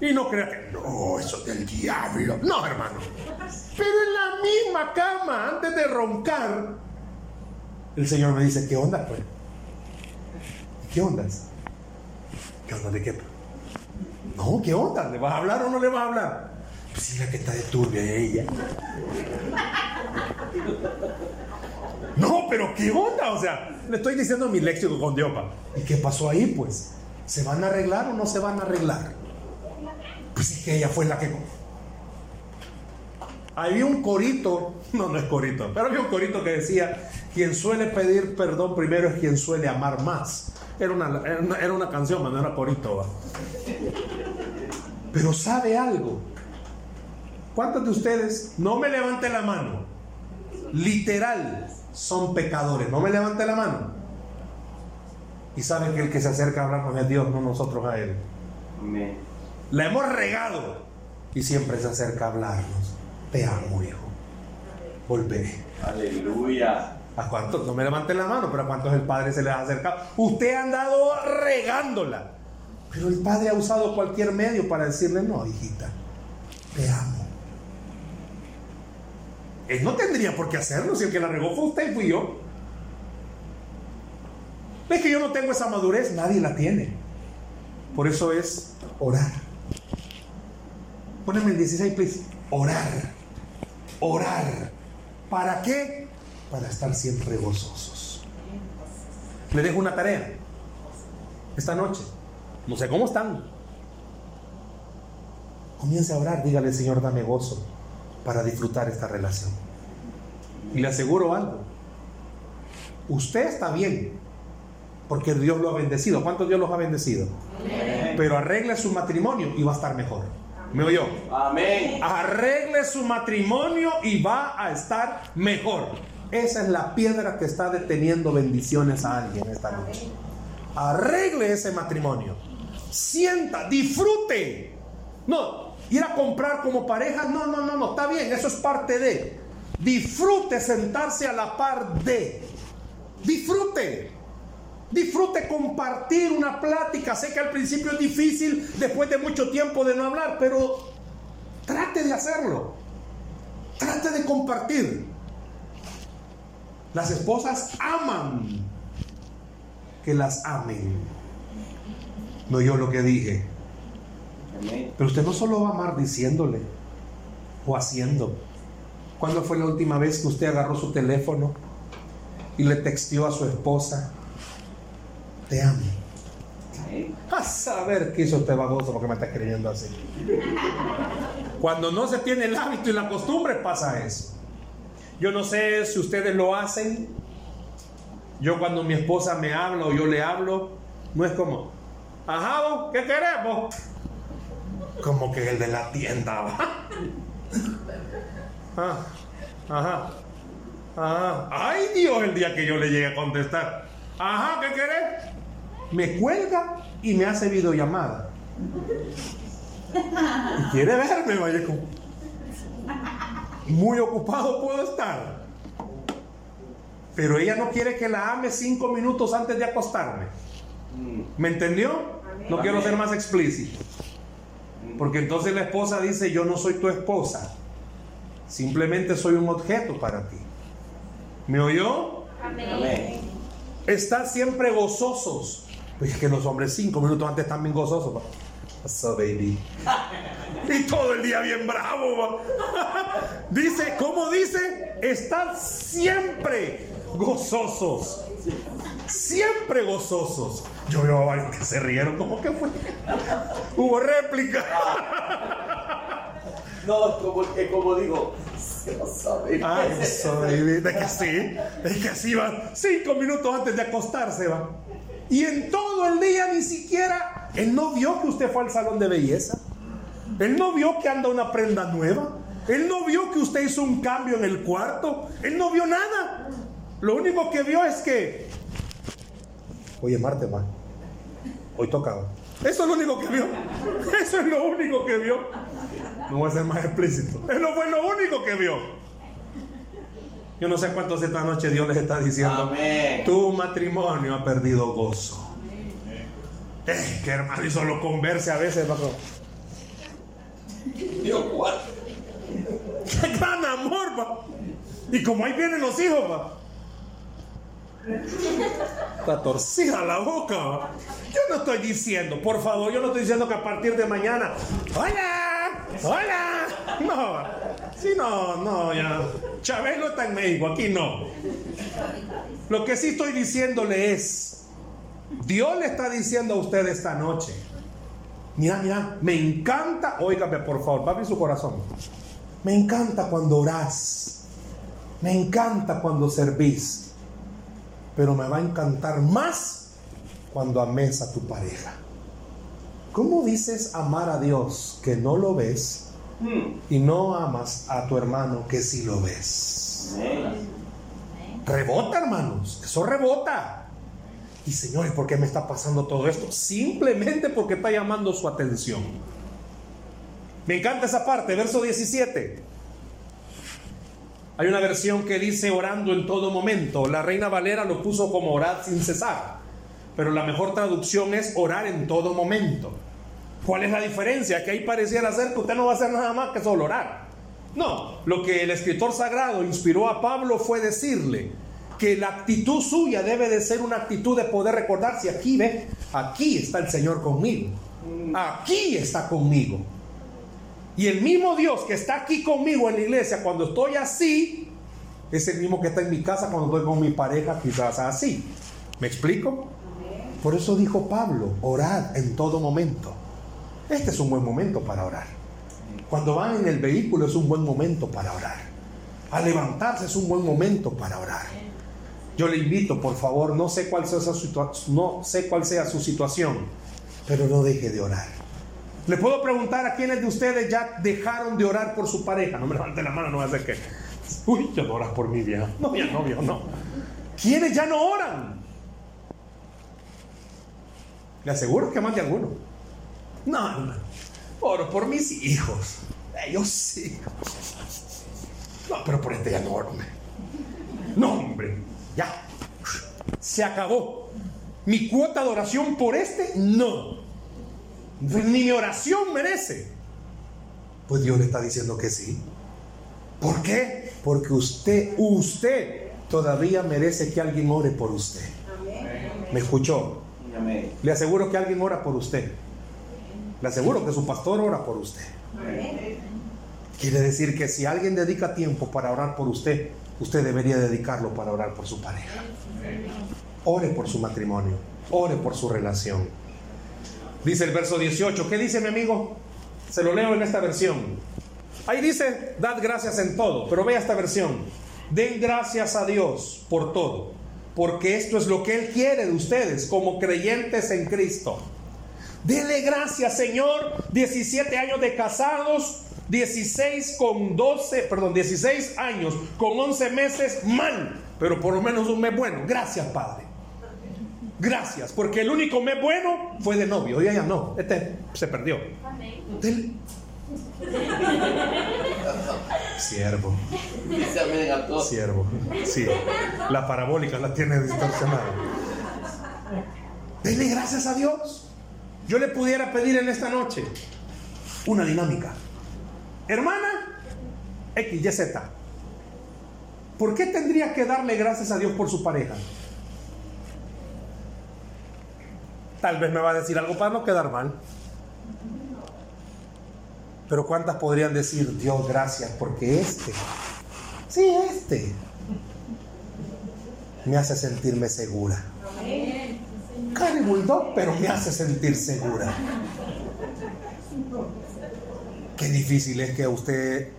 Y no crea que, no, eso es del diablo. No, hermano. Pero en la misma cama, antes de roncar, el Señor me dice, ¿qué onda, pues? ¿Qué onda? ¿Qué onda de qué? No, ¿qué onda? ¿Le vas a hablar o no le vas a hablar? Pues sí, la que está de turbia ella. No, pero ¿qué onda? O sea, le estoy diciendo mi léxico con Diopa. ¿Y qué pasó ahí, pues? ¿Se van a arreglar o no se van a arreglar? Pues sí que ella fue la que... Había un corito, <laughs> no, no es corito, pero había un corito que decía, quien suele pedir perdón primero es quien suele amar más. Era una, era una, canción, no era corito. Pero sabe algo. ¿Cuántos de ustedes, no me levante la mano, literal, son pecadores? No me levante la mano. Y saben que el que se acerca a hablarnos es Dios, no nosotros a Él. La hemos regado y siempre se acerca a hablarnos. Te amo, hijo. Volveré. Aleluya. ¿A cuántos? No me levanten la mano, pero ¿a cuántos el Padre se les ha acercado? Usted ha andado regándola. Pero el Padre ha usado cualquier medio para decirle, no, hijita, te amo. Él no tendría por qué hacerlo, si el que la regó fue usted y fui yo. ¿Ves que yo no tengo esa madurez? Nadie la tiene. Por eso es orar. Póneme el 16, please. Orar. Orar. ¿Para qué? Para estar siempre gozosos. Le dejo una tarea. Esta noche. No sé cómo están. Comience a orar. Dígale, Señor, dame gozo para disfrutar esta relación. Y le aseguro algo. Usted está bien, porque Dios lo ha bendecido. ¿Cuántos Dios los ha bendecido? Pero arregle su matrimonio y va a estar mejor. ¿Me oyó? Amén. Arregle su matrimonio y va a estar mejor. Esa es la piedra que está deteniendo bendiciones a alguien esta noche. Arregle ese matrimonio. Sienta, disfrute. No, ir a comprar como pareja, no, no, no, no, está bien, eso es parte de. Disfrute sentarse a la par de. Disfrute. Disfrute compartir una plática. Sé que al principio es difícil después de mucho tiempo de no hablar, pero trate de hacerlo. Trate de compartir. Las esposas aman que las amen. No yo lo que dije. Pero usted no solo va a amar diciéndole o haciendo. ¿Cuándo fue la última vez que usted agarró su teléfono y le texteó a su esposa? Te amo. A saber qué hizo usted baboso porque me está escribiendo así. Cuando no se tiene el hábito y la costumbre pasa eso. Yo no sé si ustedes lo hacen. Yo cuando mi esposa me habla o yo le hablo, no es como, ajá, ¿qué queremos? Como que el de la tienda va. Ah, ajá. Ajá. Ay Dios, el día que yo le llegue a contestar. Ajá, ¿qué querés? Me cuelga y me hace videollamada. Y quiere verme, vaya como. Muy ocupado puedo estar. Pero ella no quiere que la ame cinco minutos antes de acostarme. ¿Me entendió? No quiero ser más explícito. Porque entonces la esposa dice, yo no soy tu esposa. Simplemente soy un objeto para ti. ¿Me oyó? Amén. Estar siempre gozosos. Pues es que los hombres cinco minutos antes están bien gozosos. pa. Up, baby? Y todo el día bien bravo. <laughs> Dice, ¿cómo dice? Estar siempre gozosos. Siempre gozosos. Yo veo a varios que se rieron. ¿Cómo que fue? Hubo réplica. No, como, eh, como digo, Ah, eso, baby. De que sí, es que sí va. Cinco minutos antes de acostarse va. Y en todo el día ni siquiera, él no vio que usted fue al salón de belleza. Él no vio que anda una prenda nueva. Él no vio que usted hizo un cambio en el cuarto. Él no vio nada. Lo único que vio es que, oye, Marte, ma, hoy tocaba. Eso es lo único que vio. Eso es lo único que vio. No voy a ser más explícito. Eso fue lo único que vio. Yo no sé cuántos esta noche Dios les está diciendo. Amén. Tu matrimonio ha perdido gozo. Es que hermano, y solo converse a veces bajo. Dios guarde. ¡Qué gran amor, va! Y como ahí vienen los hijos, va. Está torcida la boca. Yo no estoy diciendo, por favor, yo no estoy diciendo que a partir de mañana. ¡Hola! ¡Hola! No. Sí, no, no, ya. Chabelo está en México, aquí no. Lo que sí estoy diciéndole es, Dios le está diciendo a usted esta noche, mira, mira, me encanta, óigame por favor, papi su corazón, me encanta cuando orás, me encanta cuando servís, pero me va a encantar más cuando ames a tu pareja. ¿Cómo dices amar a Dios que no lo ves y no amas a tu hermano que sí lo ves? Rebota, hermanos. Eso rebota. Y Señor, ¿y por qué me está pasando todo esto? Simplemente porque está llamando su atención. Me encanta esa parte, verso 17. Hay una versión que dice orando en todo momento. La Reina Valera lo puso como orar sin cesar. Pero la mejor traducción es orar en todo momento. ¿Cuál es la diferencia? Que ahí pareciera ser que usted no va a hacer nada más que solo orar. No, lo que el escritor sagrado inspiró a Pablo fue decirle que la actitud suya debe de ser una actitud de poder recordarse aquí ve, aquí está el Señor conmigo. Aquí está conmigo. Y el mismo Dios que está aquí conmigo en la iglesia cuando estoy así, es el mismo que está en mi casa cuando estoy con mi pareja, quizás así. ¿Me explico? Por eso dijo Pablo, orad en todo momento. Este es un buen momento para orar. Cuando van en el vehículo es un buen momento para orar. Al levantarse es un buen momento para orar. Yo le invito, por favor, no sé cuál sea su, no sé cuál sea su situación, pero no deje de orar. Le puedo preguntar a quiénes de ustedes ya dejaron de orar por su pareja. No me levante la mano, no va a que. Uy, ya no oras por mi vieja. No, ya no, viejo, no. ¿Quiénes ya no oran? Le aseguro que más de alguno. No, hermano. Oro por mis hijos. Ellos sí. No, pero por este ya no oro. No, hombre. Ya. Se acabó. Mi cuota de oración por este, no. Ni mi oración merece. Pues Dios le está diciendo que sí. ¿Por qué? Porque usted, usted todavía merece que alguien ore por usted. ¿Me escuchó? Le aseguro que alguien ora por usted. Le aseguro que su pastor ora por usted. Quiere decir que si alguien dedica tiempo para orar por usted, usted debería dedicarlo para orar por su pareja. Ore por su matrimonio. Ore por su relación. Dice el verso 18. ¿Qué dice mi amigo? Se lo leo en esta versión. Ahí dice, dad gracias en todo. Pero vea esta versión. Den gracias a Dios por todo. Porque esto es lo que Él quiere de ustedes como creyentes en Cristo. Dele gracias, Señor. 17 años de casados, 16 con 12, perdón, 16 años con 11 meses mal, pero por lo menos un mes bueno. Gracias, Padre. Gracias, porque el único mes bueno fue de novio. Ya, ya no, este se perdió. Dele- Siervo, siervo. Sí, la parabólica la tiene distorsionada. Dele gracias a Dios. Yo le pudiera pedir en esta noche una dinámica. Hermana, X, Y, Z. ¿Por qué tendría que darle gracias a Dios por su pareja? Tal vez me va a decir algo para no quedar mal. Pero ¿cuántas podrían decir, Dios, gracias, porque este, sí, este, me hace sentirme segura? Cari Bulldog, pero me hace sentir segura. Qué difícil es que usted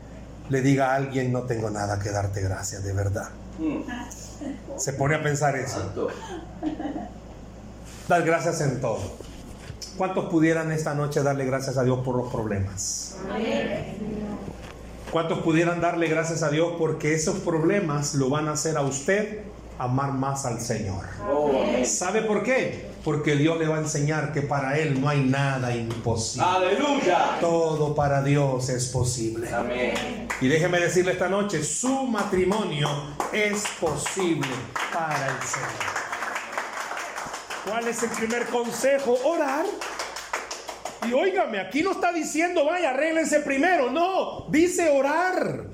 le diga a alguien, no tengo nada que darte gracias, de verdad. Se pone a pensar eso. Dar gracias en todo. ¿Cuántos pudieran esta noche darle gracias a Dios por los problemas? ¿Cuántos pudieran darle gracias a Dios porque esos problemas lo van a hacer a usted amar más al Señor? ¿Sabe por qué? Porque Dios le va a enseñar que para Él no hay nada imposible. Aleluya. Todo para Dios es posible. Amén. Y déjeme decirle esta noche, su matrimonio es posible para el Señor. ¿Cuál es el primer consejo? Orar. Y óigame, aquí no está diciendo, vaya, arréglense primero. No, dice orar.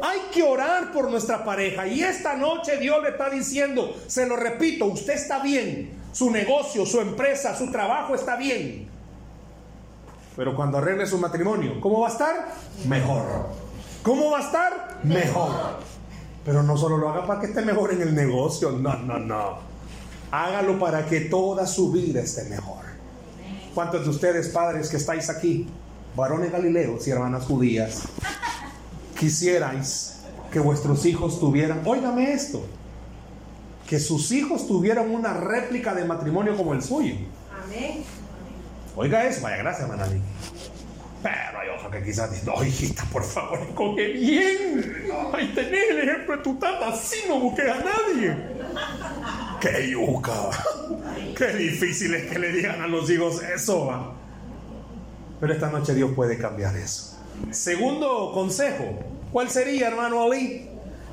Hay que orar por nuestra pareja. Y esta noche Dios le está diciendo, se lo repito, usted está bien. Su negocio, su empresa, su trabajo está bien. Pero cuando arregle su matrimonio, ¿cómo va a estar? Mejor. ¿Cómo va a estar? Mejor. Pero no solo lo haga para que esté mejor en el negocio, no, no, no. Hágalo para que toda su vida esté mejor. ¿Cuántos de ustedes, padres que estáis aquí, varones galileos y hermanas judías, quisierais que vuestros hijos tuvieran, óigame esto, que sus hijos tuvieran una réplica de matrimonio como el suyo? Amén. Oiga eso, vaya gracias, Manali. Pero hay otros que quizás dicen, no, hijita, por favor, coge bien. Ahí tenés el ejemplo de tu tata, así no busques a nadie. Qué yuca. Qué difícil es que le digan a los hijos eso. Pero esta noche Dios puede cambiar eso. Segundo consejo. ¿Cuál sería, hermano Ali?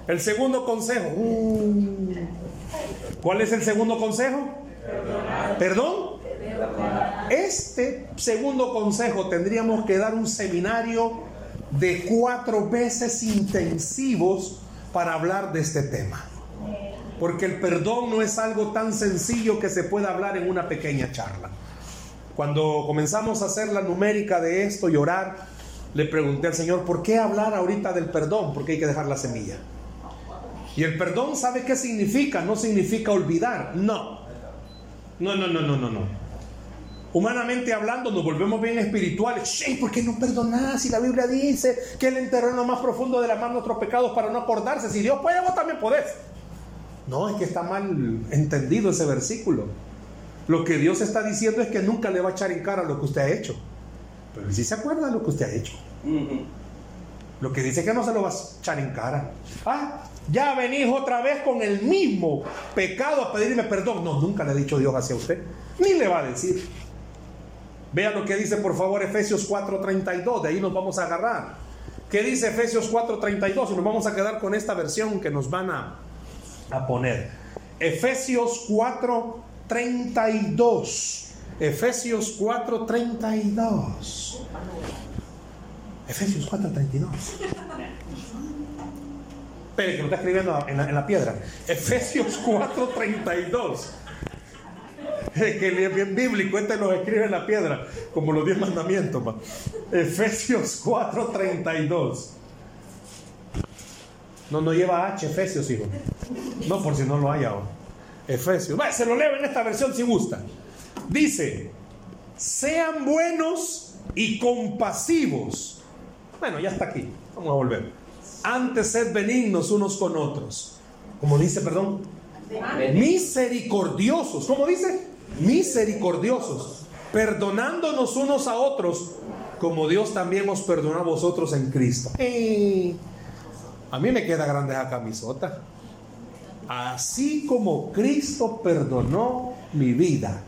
El segundo consejo. Uh. ¿Cuál es el segundo consejo? ¿Perdón? Este segundo consejo tendríamos que dar un seminario de cuatro veces intensivos para hablar de este tema. Porque el perdón no es algo tan sencillo que se pueda hablar en una pequeña charla. Cuando comenzamos a hacer la numérica de esto y orar, le pregunté al Señor, ¿por qué hablar ahorita del perdón? Porque hay que dejar la semilla. Y el perdón, ¿sabe qué significa? No significa olvidar. No. No, no, no, no, no, no. Humanamente hablando, nos volvemos bien espirituales. Che, ¿por qué no perdonar? Si la Biblia dice que Él enterró más profundo de la mar nuestros pecados para no acordarse. Si Dios puede, vos también podés. No, es que está mal entendido ese versículo. Lo que Dios está diciendo es que nunca le va a echar en cara lo que usted ha hecho. Pero si se acuerda de lo que usted ha hecho. Lo que dice que no se lo va a echar en cara. Ah, ya venís otra vez con el mismo pecado a pedirme perdón. No, nunca le ha dicho Dios hacia usted. Ni le va a decir. Vea lo que dice por favor Efesios 4:32. De ahí nos vamos a agarrar. ¿Qué dice Efesios 4:32? Y nos vamos a quedar con esta versión que nos van a, a poner. Efesios 4:32. Efesios 4:32. Efesios 4:32. Espere, que lo está escribiendo en la, en la piedra. Efesios 4:32. Es que es bien bíblico, este lo escribe en la piedra, como los diez mandamientos. ma. Efesios 4:32. No, no lleva H, Efesios, hijo. No, por si no lo hay ahora. Efesios. Va, se lo leo en esta versión si gusta. Dice, sean buenos y compasivos. Bueno, ya está aquí. Vamos a volver. Antes sed benignos unos con otros. Como dice, perdón, misericordiosos. ¿Cómo dice? Misericordiosos. Perdonándonos unos a otros, como Dios también os perdonó a vosotros en Cristo. Eh, a mí me queda grande esa camisota. Así como Cristo perdonó mi vida.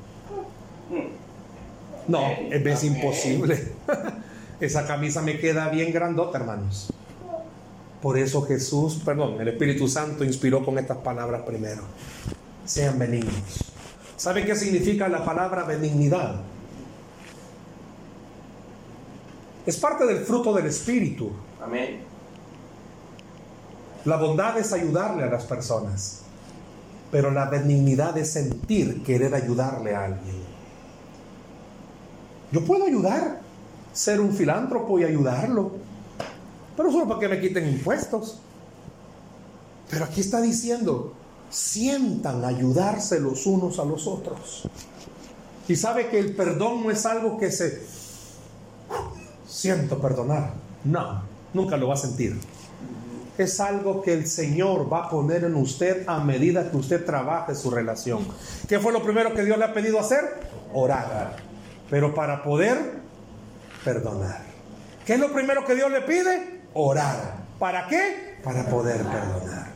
No, es imposible. <laughs> Esa camisa me queda bien grandota, hermanos. Por eso Jesús, perdón, el Espíritu Santo inspiró con estas palabras primero. Sean benignos. ¿Saben qué significa la palabra benignidad? Es parte del fruto del Espíritu. Amén. La bondad es ayudarle a las personas, pero la benignidad es sentir querer ayudarle a alguien. Yo puedo ayudar, ser un filántropo y ayudarlo, pero solo para que me quiten impuestos. Pero aquí está diciendo, sientan ayudarse los unos a los otros. Y sabe que el perdón no es algo que se siento perdonar. No. nunca lo va a sentir. Es algo que el Señor va a poner en usted a medida que usted trabaje su relación. ¿Qué fue lo primero que Dios le ha pedido hacer? Orar. Pero para poder perdonar. ¿Qué es lo primero que Dios le pide? Orar. ¿Para qué? Para poder perdonar.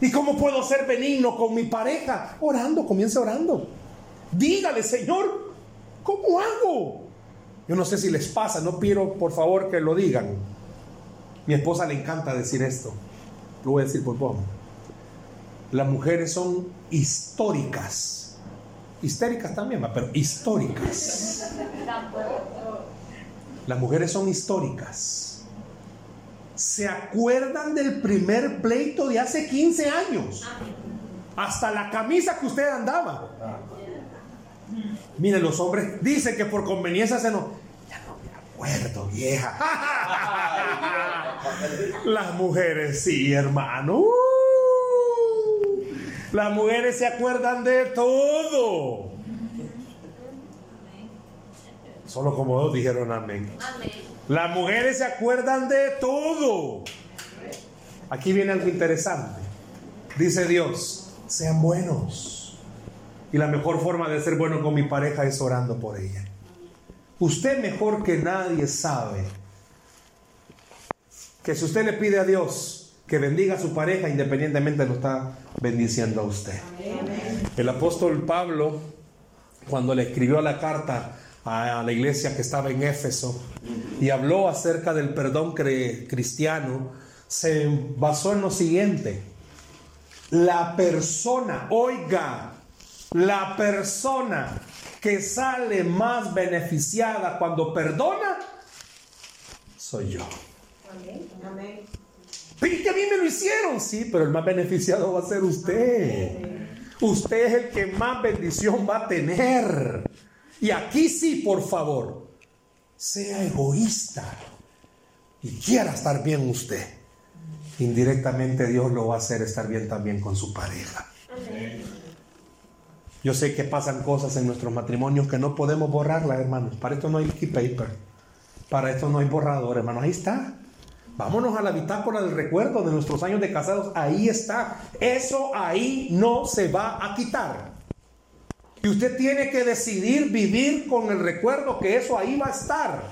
¿Y cómo puedo ser benigno con mi pareja? Orando, comience orando. Dígale, Señor, ¿cómo hago? Yo no sé si les pasa, no pido por favor que lo digan. Mi esposa le encanta decir esto. Lo voy a decir por poco. Las mujeres son históricas. Histéricas también, pero históricas. Las mujeres son históricas. ¿Se acuerdan del primer pleito de hace 15 años? Hasta la camisa que usted andaba. Miren, los hombres dicen que por conveniencia se nos... Acuerdo, vieja. <laughs> Las mujeres sí, hermano. Las mujeres se acuerdan de todo. Solo como dos dijeron amén. Las mujeres se acuerdan de todo. Aquí viene algo interesante. Dice Dios, sean buenos. Y la mejor forma de ser bueno con mi pareja es orando por ella. Usted mejor que nadie sabe que si usted le pide a Dios que bendiga a su pareja, independientemente lo está bendiciendo a usted. El apóstol Pablo, cuando le escribió la carta a la iglesia que estaba en Éfeso y habló acerca del perdón cristiano, se basó en lo siguiente. La persona, oiga, la persona que sale más beneficiada cuando perdona, soy yo. Amén. que a mí me lo hicieron, sí, pero el más beneficiado va a ser usted. Usted es el que más bendición va a tener. Y aquí sí, por favor, sea egoísta y quiera estar bien usted. Indirectamente Dios lo va a hacer estar bien también con su pareja. Yo sé que pasan cosas en nuestros matrimonios que no podemos borrarlas, hermanos. Para esto no hay key paper. Para esto no hay borrador, hermanos. Ahí está. Vámonos a la bitácora del recuerdo de nuestros años de casados. Ahí está. Eso ahí no se va a quitar. Y usted tiene que decidir vivir con el recuerdo que eso ahí va a estar.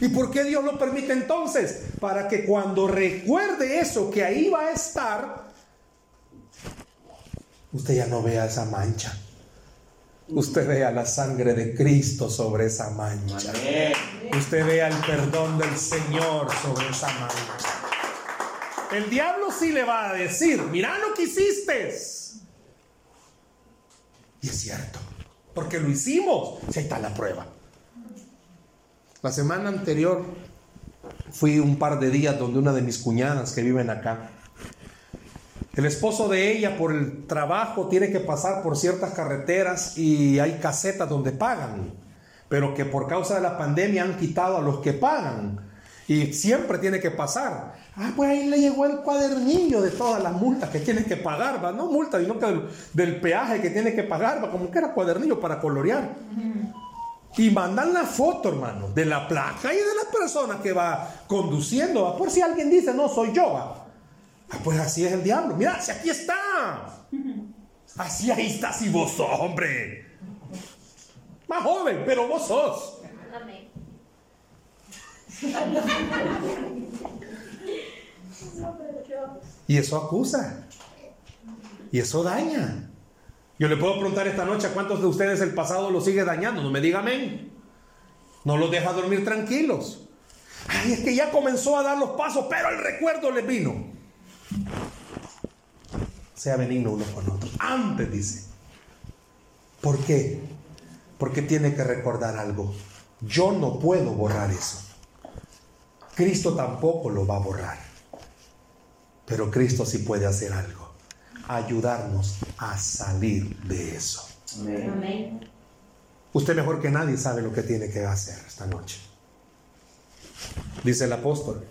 ¿Y por qué Dios lo permite entonces? Para que cuando recuerde eso que ahí va a estar, usted ya no vea esa mancha. Usted vea la sangre de Cristo sobre esa mancha. Usted vea el perdón del Señor sobre esa mancha. El diablo sí le va a decir, mira lo que hiciste. Y es cierto, porque lo hicimos. Si ahí está la prueba. La semana anterior fui un par de días donde una de mis cuñadas que viven acá. El esposo de ella por el trabajo tiene que pasar por ciertas carreteras y hay casetas donde pagan, pero que por causa de la pandemia han quitado a los que pagan. Y siempre tiene que pasar. Ah, pues ahí le llegó el cuadernillo de todas las multas que tiene que pagar, ¿va? No multas, sino que del, peaje que tiene que pagar, ¿va? Como que era cuadernillo para colorear. Y mandan la foto, hermano, de la placa y de la persona que va conduciendo, ¿va? Por si alguien dice, no, soy yo, ¿va? Ah, pues así es el diablo. Mira, si aquí está. Así ahí está, si vos sos, hombre. Más joven, pero vos sos. Y eso acusa. Y eso daña. Yo le puedo preguntar esta noche a cuántos de ustedes el pasado lo sigue dañando. No me diga amén. No los deja dormir tranquilos. Ay, es que ya comenzó a dar los pasos, pero el recuerdo le vino. Sea benigno uno con otro. Antes dice. ¿Por qué? Porque tiene que recordar algo. Yo no puedo borrar eso. Cristo tampoco lo va a borrar. Pero Cristo sí puede hacer algo. Ayudarnos a salir de eso. Usted mejor que nadie sabe lo que tiene que hacer esta noche. Dice el apóstol,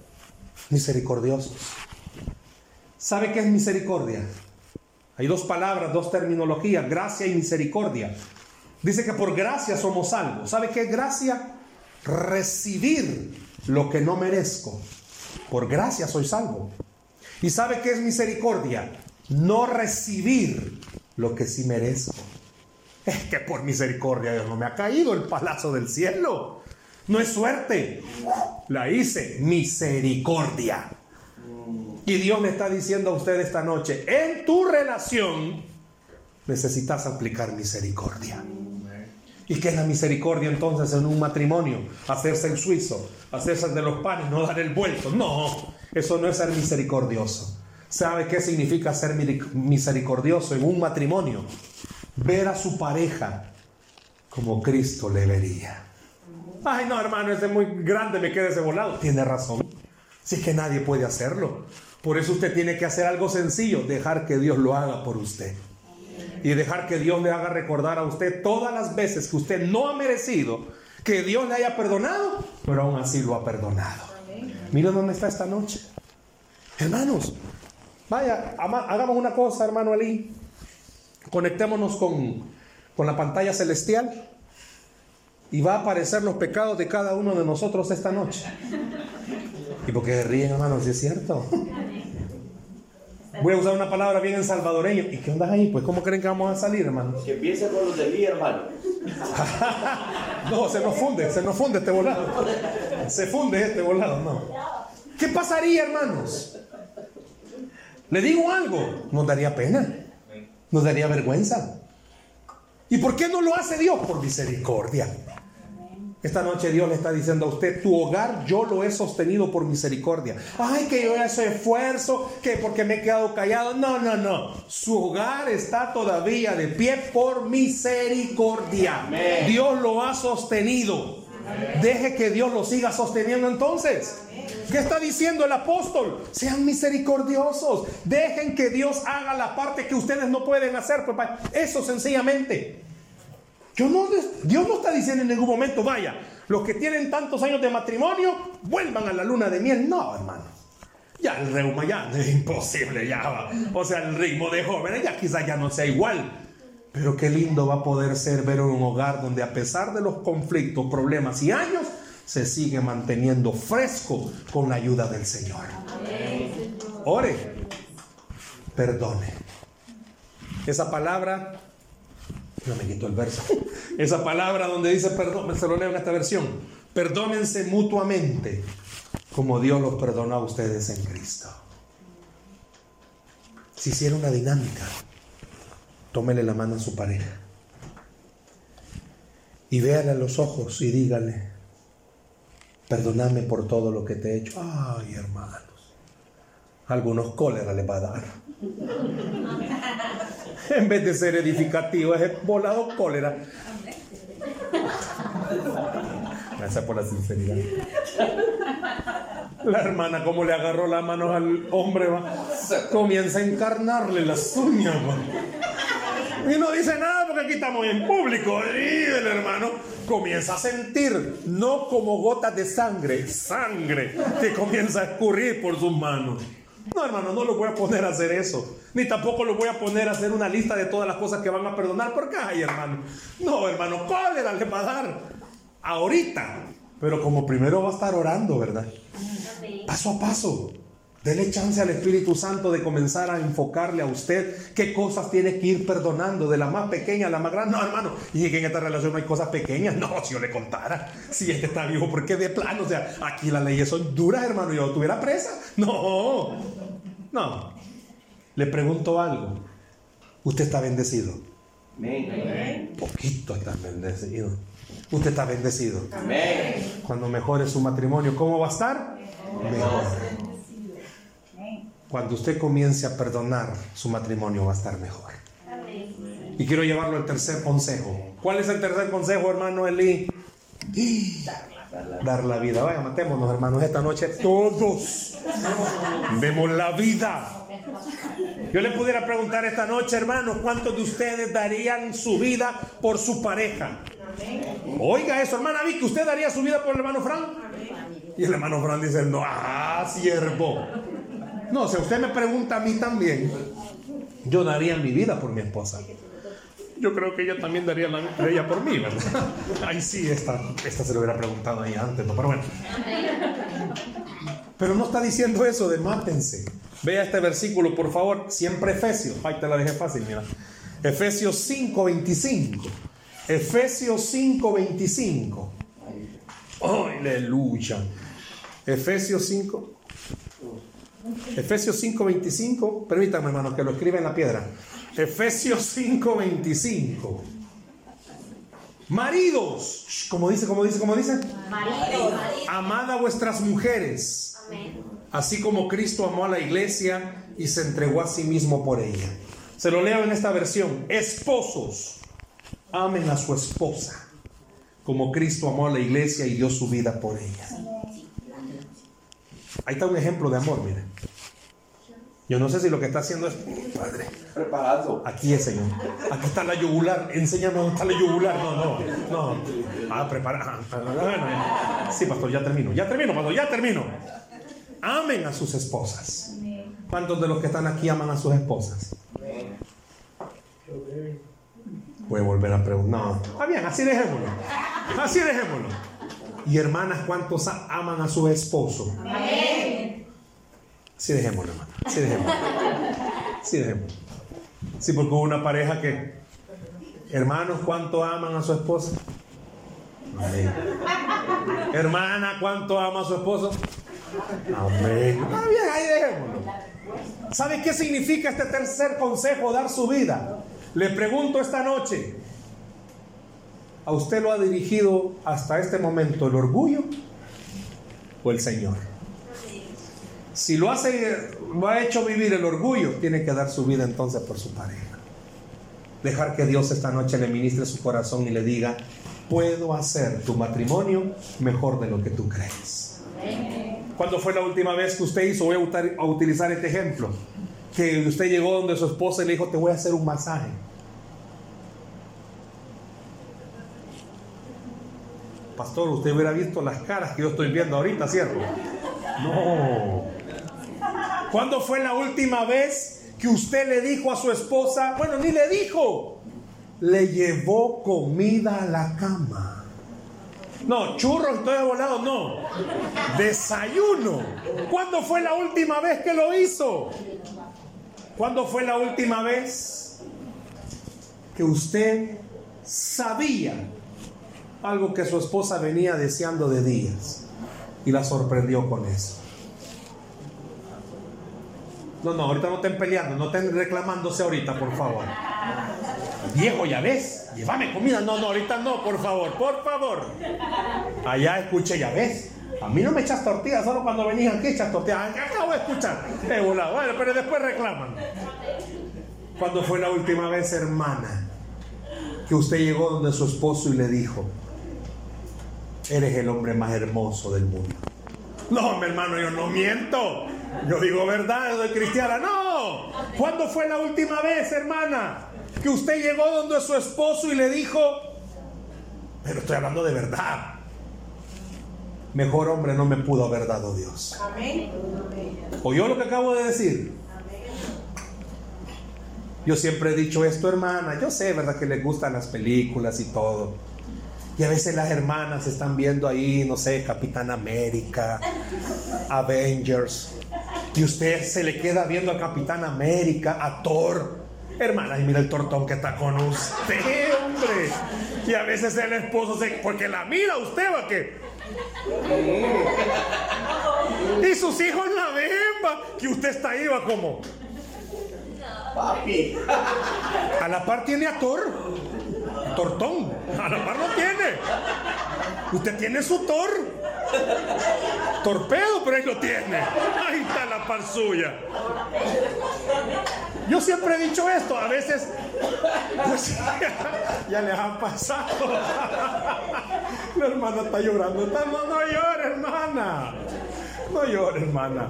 misericordiosos. ¿Sabe qué es misericordia? Hay dos palabras, dos terminologías, gracia y misericordia. Dice que por gracia somos salvos. ¿Sabe qué es gracia? Recibir lo que no merezco Por gracia soy salvo. ¿Y sabe qué es misericordia? No recibir lo que sí merezco. Es que por misericordia Dios no me ha caído el palazo del cielo. No es suerte. La hice misericordia. Y Dios le está diciendo a usted esta noche, en tu relación necesitas aplicar misericordia. ¿Y qué es la misericordia entonces en un matrimonio? Hacerse el suizo, hacerse el de los panes, no dar el vuelto. No, eso no es ser misericordioso. ¿Sabe qué significa ser misericordioso en un matrimonio? Ver a su pareja como Cristo le vería. Ay, no, hermano, ese es muy grande, me queda ese volado. Tiene razón. Si es que nadie puede hacerlo. Por eso usted tiene que hacer algo sencillo, dejar que Dios lo haga por usted. Y dejar que Dios le haga recordar a usted todas las veces que usted no ha merecido que Dios le haya perdonado, pero aún así lo ha perdonado. Mira dónde está esta noche. Hermanos, vaya, hagamos una cosa, hermano Ali. Conectémonos con, con la pantalla celestial y va a aparecer los pecados de cada uno de nosotros esta noche. ¿Y por qué ríen, hermanos? es cierto? Voy a usar una palabra bien en salvadoreño. ¿Y qué onda ahí? Pues, ¿cómo creen que vamos a salir, hermano? Que empiece con los de mí, hermano. <laughs> no, se nos funde, se nos funde este volado. Se funde este volado, no. ¿Qué pasaría, hermanos? Le digo algo, nos daría pena, nos daría vergüenza. ¿Y por qué no lo hace Dios? Por misericordia. Esta noche Dios le está diciendo a usted, tu hogar yo lo he sostenido por misericordia. Ay, que yo ese esfuerzo, que porque me he quedado callado. No, no, no. Su hogar está todavía de pie por misericordia. Dios lo ha sostenido. Deje que Dios lo siga sosteniendo entonces. ¿Qué está diciendo el apóstol? Sean misericordiosos. Dejen que Dios haga la parte que ustedes no pueden hacer. Papá. Eso sencillamente. No, Dios no está diciendo en ningún momento, vaya, los que tienen tantos años de matrimonio, vuelvan a la luna de miel. No, hermano. Ya el reuma ya <laughs> es imposible, ya. O sea, el ritmo de jóvenes ya quizás ya no sea igual. Pero qué lindo va a poder ser ver un hogar donde a pesar de los conflictos, problemas y años, se sigue manteniendo fresco con la ayuda del Señor. Ore, perdone. Esa palabra no me quito el verso. <laughs> Esa palabra donde dice perdón, se lo leo en esta versión. Perdónense mutuamente como Dios los perdonó a ustedes en Cristo. Si hiciera una dinámica, tómele la mano a su pareja y véale a los ojos y dígale, perdóname por todo lo que te he hecho. Ay, hermanos, algunos cólera le va a dar. <laughs> en vez de ser edificativo, es volado cólera. Gracias por la sinceridad. La hermana, como le agarró la mano al hombre, va, comienza a encarnarle las uñas. Y no dice nada porque aquí estamos en público. Y el hermano comienza a sentir, no como gotas de sangre, sangre que comienza a escurrir por sus manos. No, hermano, no lo voy a poner a hacer eso. Ni tampoco lo voy a poner a hacer una lista de todas las cosas que van a perdonar. Porque, ay, hermano. No, hermano, cólera le va a dar ahorita. Pero como primero va a estar orando, ¿verdad? Paso a paso. Dele chance al Espíritu Santo de comenzar a enfocarle a usted qué cosas tiene que ir perdonando, de la más pequeña a la más grande. No, hermano, y en esta relación no hay cosas pequeñas. No, si yo le contara, si este está vivo, porque de plano, o sea, aquí las leyes son duras, hermano, yo tuviera presa. No, no. Le pregunto algo. ¿Usted está bendecido? Amén. Poquito está bendecido. Usted está bendecido. Amén. Cuando mejore su matrimonio, ¿cómo va a estar? Mejor. Cuando usted comience a perdonar, su matrimonio va a estar mejor. Y quiero llevarlo al tercer consejo. ¿Cuál es el tercer consejo, hermano Eli? Dar la vida. Vaya, matémonos, hermanos, esta noche todos. Vemos la vida. Yo le pudiera preguntar esta noche, hermanos, ¿cuántos de ustedes darían su vida por su pareja? Oiga eso, hermana Vicky, ¿usted daría su vida por el hermano Fran? Y el hermano Fran dice, no, ah, siervo. No, si usted me pregunta a mí también, yo daría mi vida por mi esposa. Yo creo que ella también daría la de ella por mí, ¿verdad? Ay, sí, esta, esta se lo hubiera preguntado ahí antes, ¿no? pero bueno. Pero no está diciendo eso de mátense. Vea este versículo, por favor. Siempre Efesios. Ay, te la dejé fácil, mira. Efesios 5:25. Efesios 5:25. Aleluya. Efesios 5. Efesios 5:25. Permítame, hermano, que lo escriba en la piedra. Efesios 5:25. Maridos, como dice, como dice, como dice. Maridos. Amad a vuestras mujeres, así como Cristo amó a la iglesia y se entregó a sí mismo por ella. Se lo leo en esta versión. Esposos, amen a su esposa, como Cristo amó a la iglesia y dio su vida por ella. Ahí está un ejemplo de amor, mire. Yo no sé si lo que está haciendo es, Padre, Preparado. Aquí es, Señor. Aquí está la yugular. Enséñame dónde está la yugular. No, no, no. Ah, prepara. ah, Sí, pastor, ya termino. Ya termino, pastor, ya termino. Amen a sus esposas. ¿Cuántos de los que están aquí aman a sus esposas? Voy a volver a preguntar. No, está bien, así dejémoslo. Así dejémoslo. Y hermanas, ¿cuántos aman a su esposo? Así dejémoslo, hermano. Así dejémoslo. Así dejémoslo. Sí, porque hubo una pareja que, hermanos, ¿cuánto aman a su esposa? Amén. Hermana, ¿cuánto ama a su esposo? Amén. Está bien, ahí dejémoslo. ¿Sabe qué significa este tercer consejo, dar su vida? Le pregunto esta noche, ¿a usted lo ha dirigido hasta este momento el orgullo o el Señor? Si lo, hace, lo ha hecho vivir el orgullo, tiene que dar su vida entonces por su pareja. Dejar que Dios esta noche le ministre su corazón y le diga, puedo hacer tu matrimonio mejor de lo que tú crees. ¿Cuándo fue la última vez que usted hizo? Voy a utilizar este ejemplo. Que usted llegó donde su esposa y le dijo, te voy a hacer un masaje. Pastor, usted hubiera visto las caras que yo estoy viendo ahorita, ¿cierto? No. ¿Cuándo fue la última vez que usted le dijo a su esposa, bueno, ni le dijo, le llevó comida a la cama? No, churros y todo de volado, no. Desayuno. ¿Cuándo fue la última vez que lo hizo? ¿Cuándo fue la última vez que usted sabía algo que su esposa venía deseando de días y la sorprendió con eso? No, no, ahorita no estén peleando, no estén reclamándose ahorita, por favor. Viejo, ya ves, llévame comida. No, no, ahorita no, por favor, por favor. Allá escuché, ya ves. A mí no me echas tortillas, solo cuando venís aquí echas tortillas. Acabo de escuchar. Volado. Bueno, pero después reclaman. ¿Cuándo fue la última vez, hermana, que usted llegó donde su esposo y le dijo, eres el hombre más hermoso del mundo? No, mi hermano, yo no miento. Yo digo verdad, yo soy cristiana. No. ¿Cuándo fue la última vez, hermana, que usted llegó donde su esposo y le dijo, pero estoy hablando de verdad. Mejor hombre no me pudo haber dado Dios. ¿Oyó lo que acabo de decir? Yo siempre he dicho esto, hermana. Yo sé, ¿verdad? Que les gustan las películas y todo. Y a veces las hermanas están viendo ahí, no sé, Capitán América, Avengers. Y usted se le queda viendo a Capitán América, a Thor. Hermana, y mira el tortón que está con usted, hombre. Y a veces el esposo se. Porque la mira usted, va que. Y sus hijos la ven, va. Que usted está ahí, va como. Papi. A la par tiene a Thor. Tortón. A la par no tiene. Usted tiene su Thor. Torpedo, pero ahí lo tiene. Ahí está la par suya. Yo siempre he dicho esto. A veces. pues, <laughs> ya les ha pasado. <laughs> La hermana está llorando. No, no llore, hermana. No llore, hermana.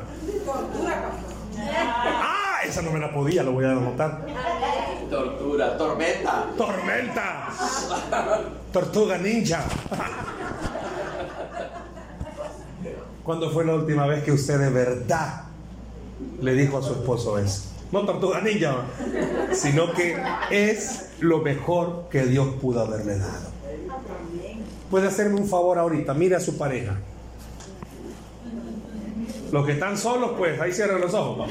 Ah, esa no me la podía, lo voy a anotar. Tortura, tormenta. Tormenta. <laughs> Tortuga ninja. ¿Cuándo fue la última vez que usted de verdad le dijo a su esposo eso? No tortuga ninja, sino que es lo mejor que Dios pudo haberle dado. Puede hacerme un favor ahorita, mire a su pareja. Los que están solos, pues ahí cierran los ojos.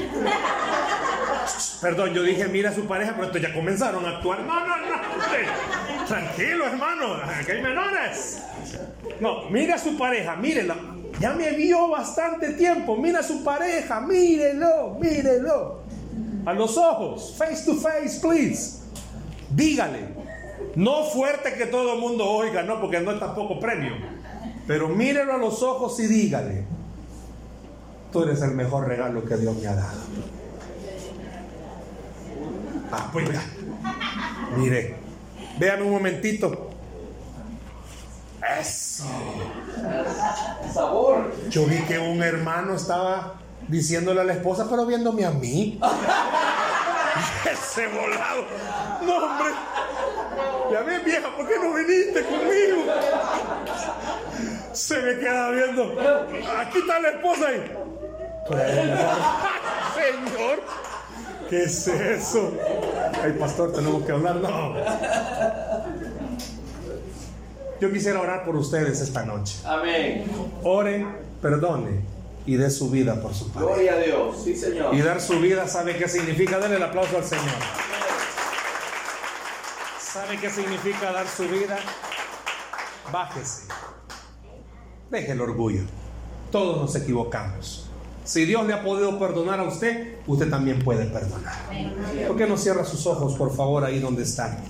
Perdón, yo dije mira a su pareja, pero ya comenzaron a actuar. No, no, no. Tranquilo, hermano. Aquí hay menores. No, mira a su pareja, mírela. Ya me vio bastante tiempo. Mira a su pareja, mírelo, mírelo. A los ojos, face to face, please. Dígale. No fuerte que todo el mundo oiga, no, porque no es tampoco premio. Pero mírelo a los ojos y dígale. Tú eres el mejor regalo que Dios me ha dado. Ah, pues ya. Mire, véame un momentito. Eso. Sabor. Yo vi que un hermano estaba diciéndole a la esposa, pero viéndome a mí. <laughs> Ese volado. No, hombre. Ya ves, vieja, ¿por qué no viniste conmigo? Se me queda viendo. Aquí está la esposa ahí. <laughs> Señor. ¿Qué es eso? Ay, pastor, tenemos que hablar. No. Yo quisiera orar por ustedes esta noche. Amén. Ore, perdone y dé su vida por su padre. Gloria a Dios. Sí, Señor. Y dar su vida, ¿sabe qué significa? Denle el aplauso al Señor. ¿Sabe qué significa dar su vida? Bájese. Deje el orgullo. Todos nos equivocamos. Si Dios le ha podido perdonar a usted, usted también puede perdonar. ¿Por qué no cierra sus ojos, por favor, ahí donde están?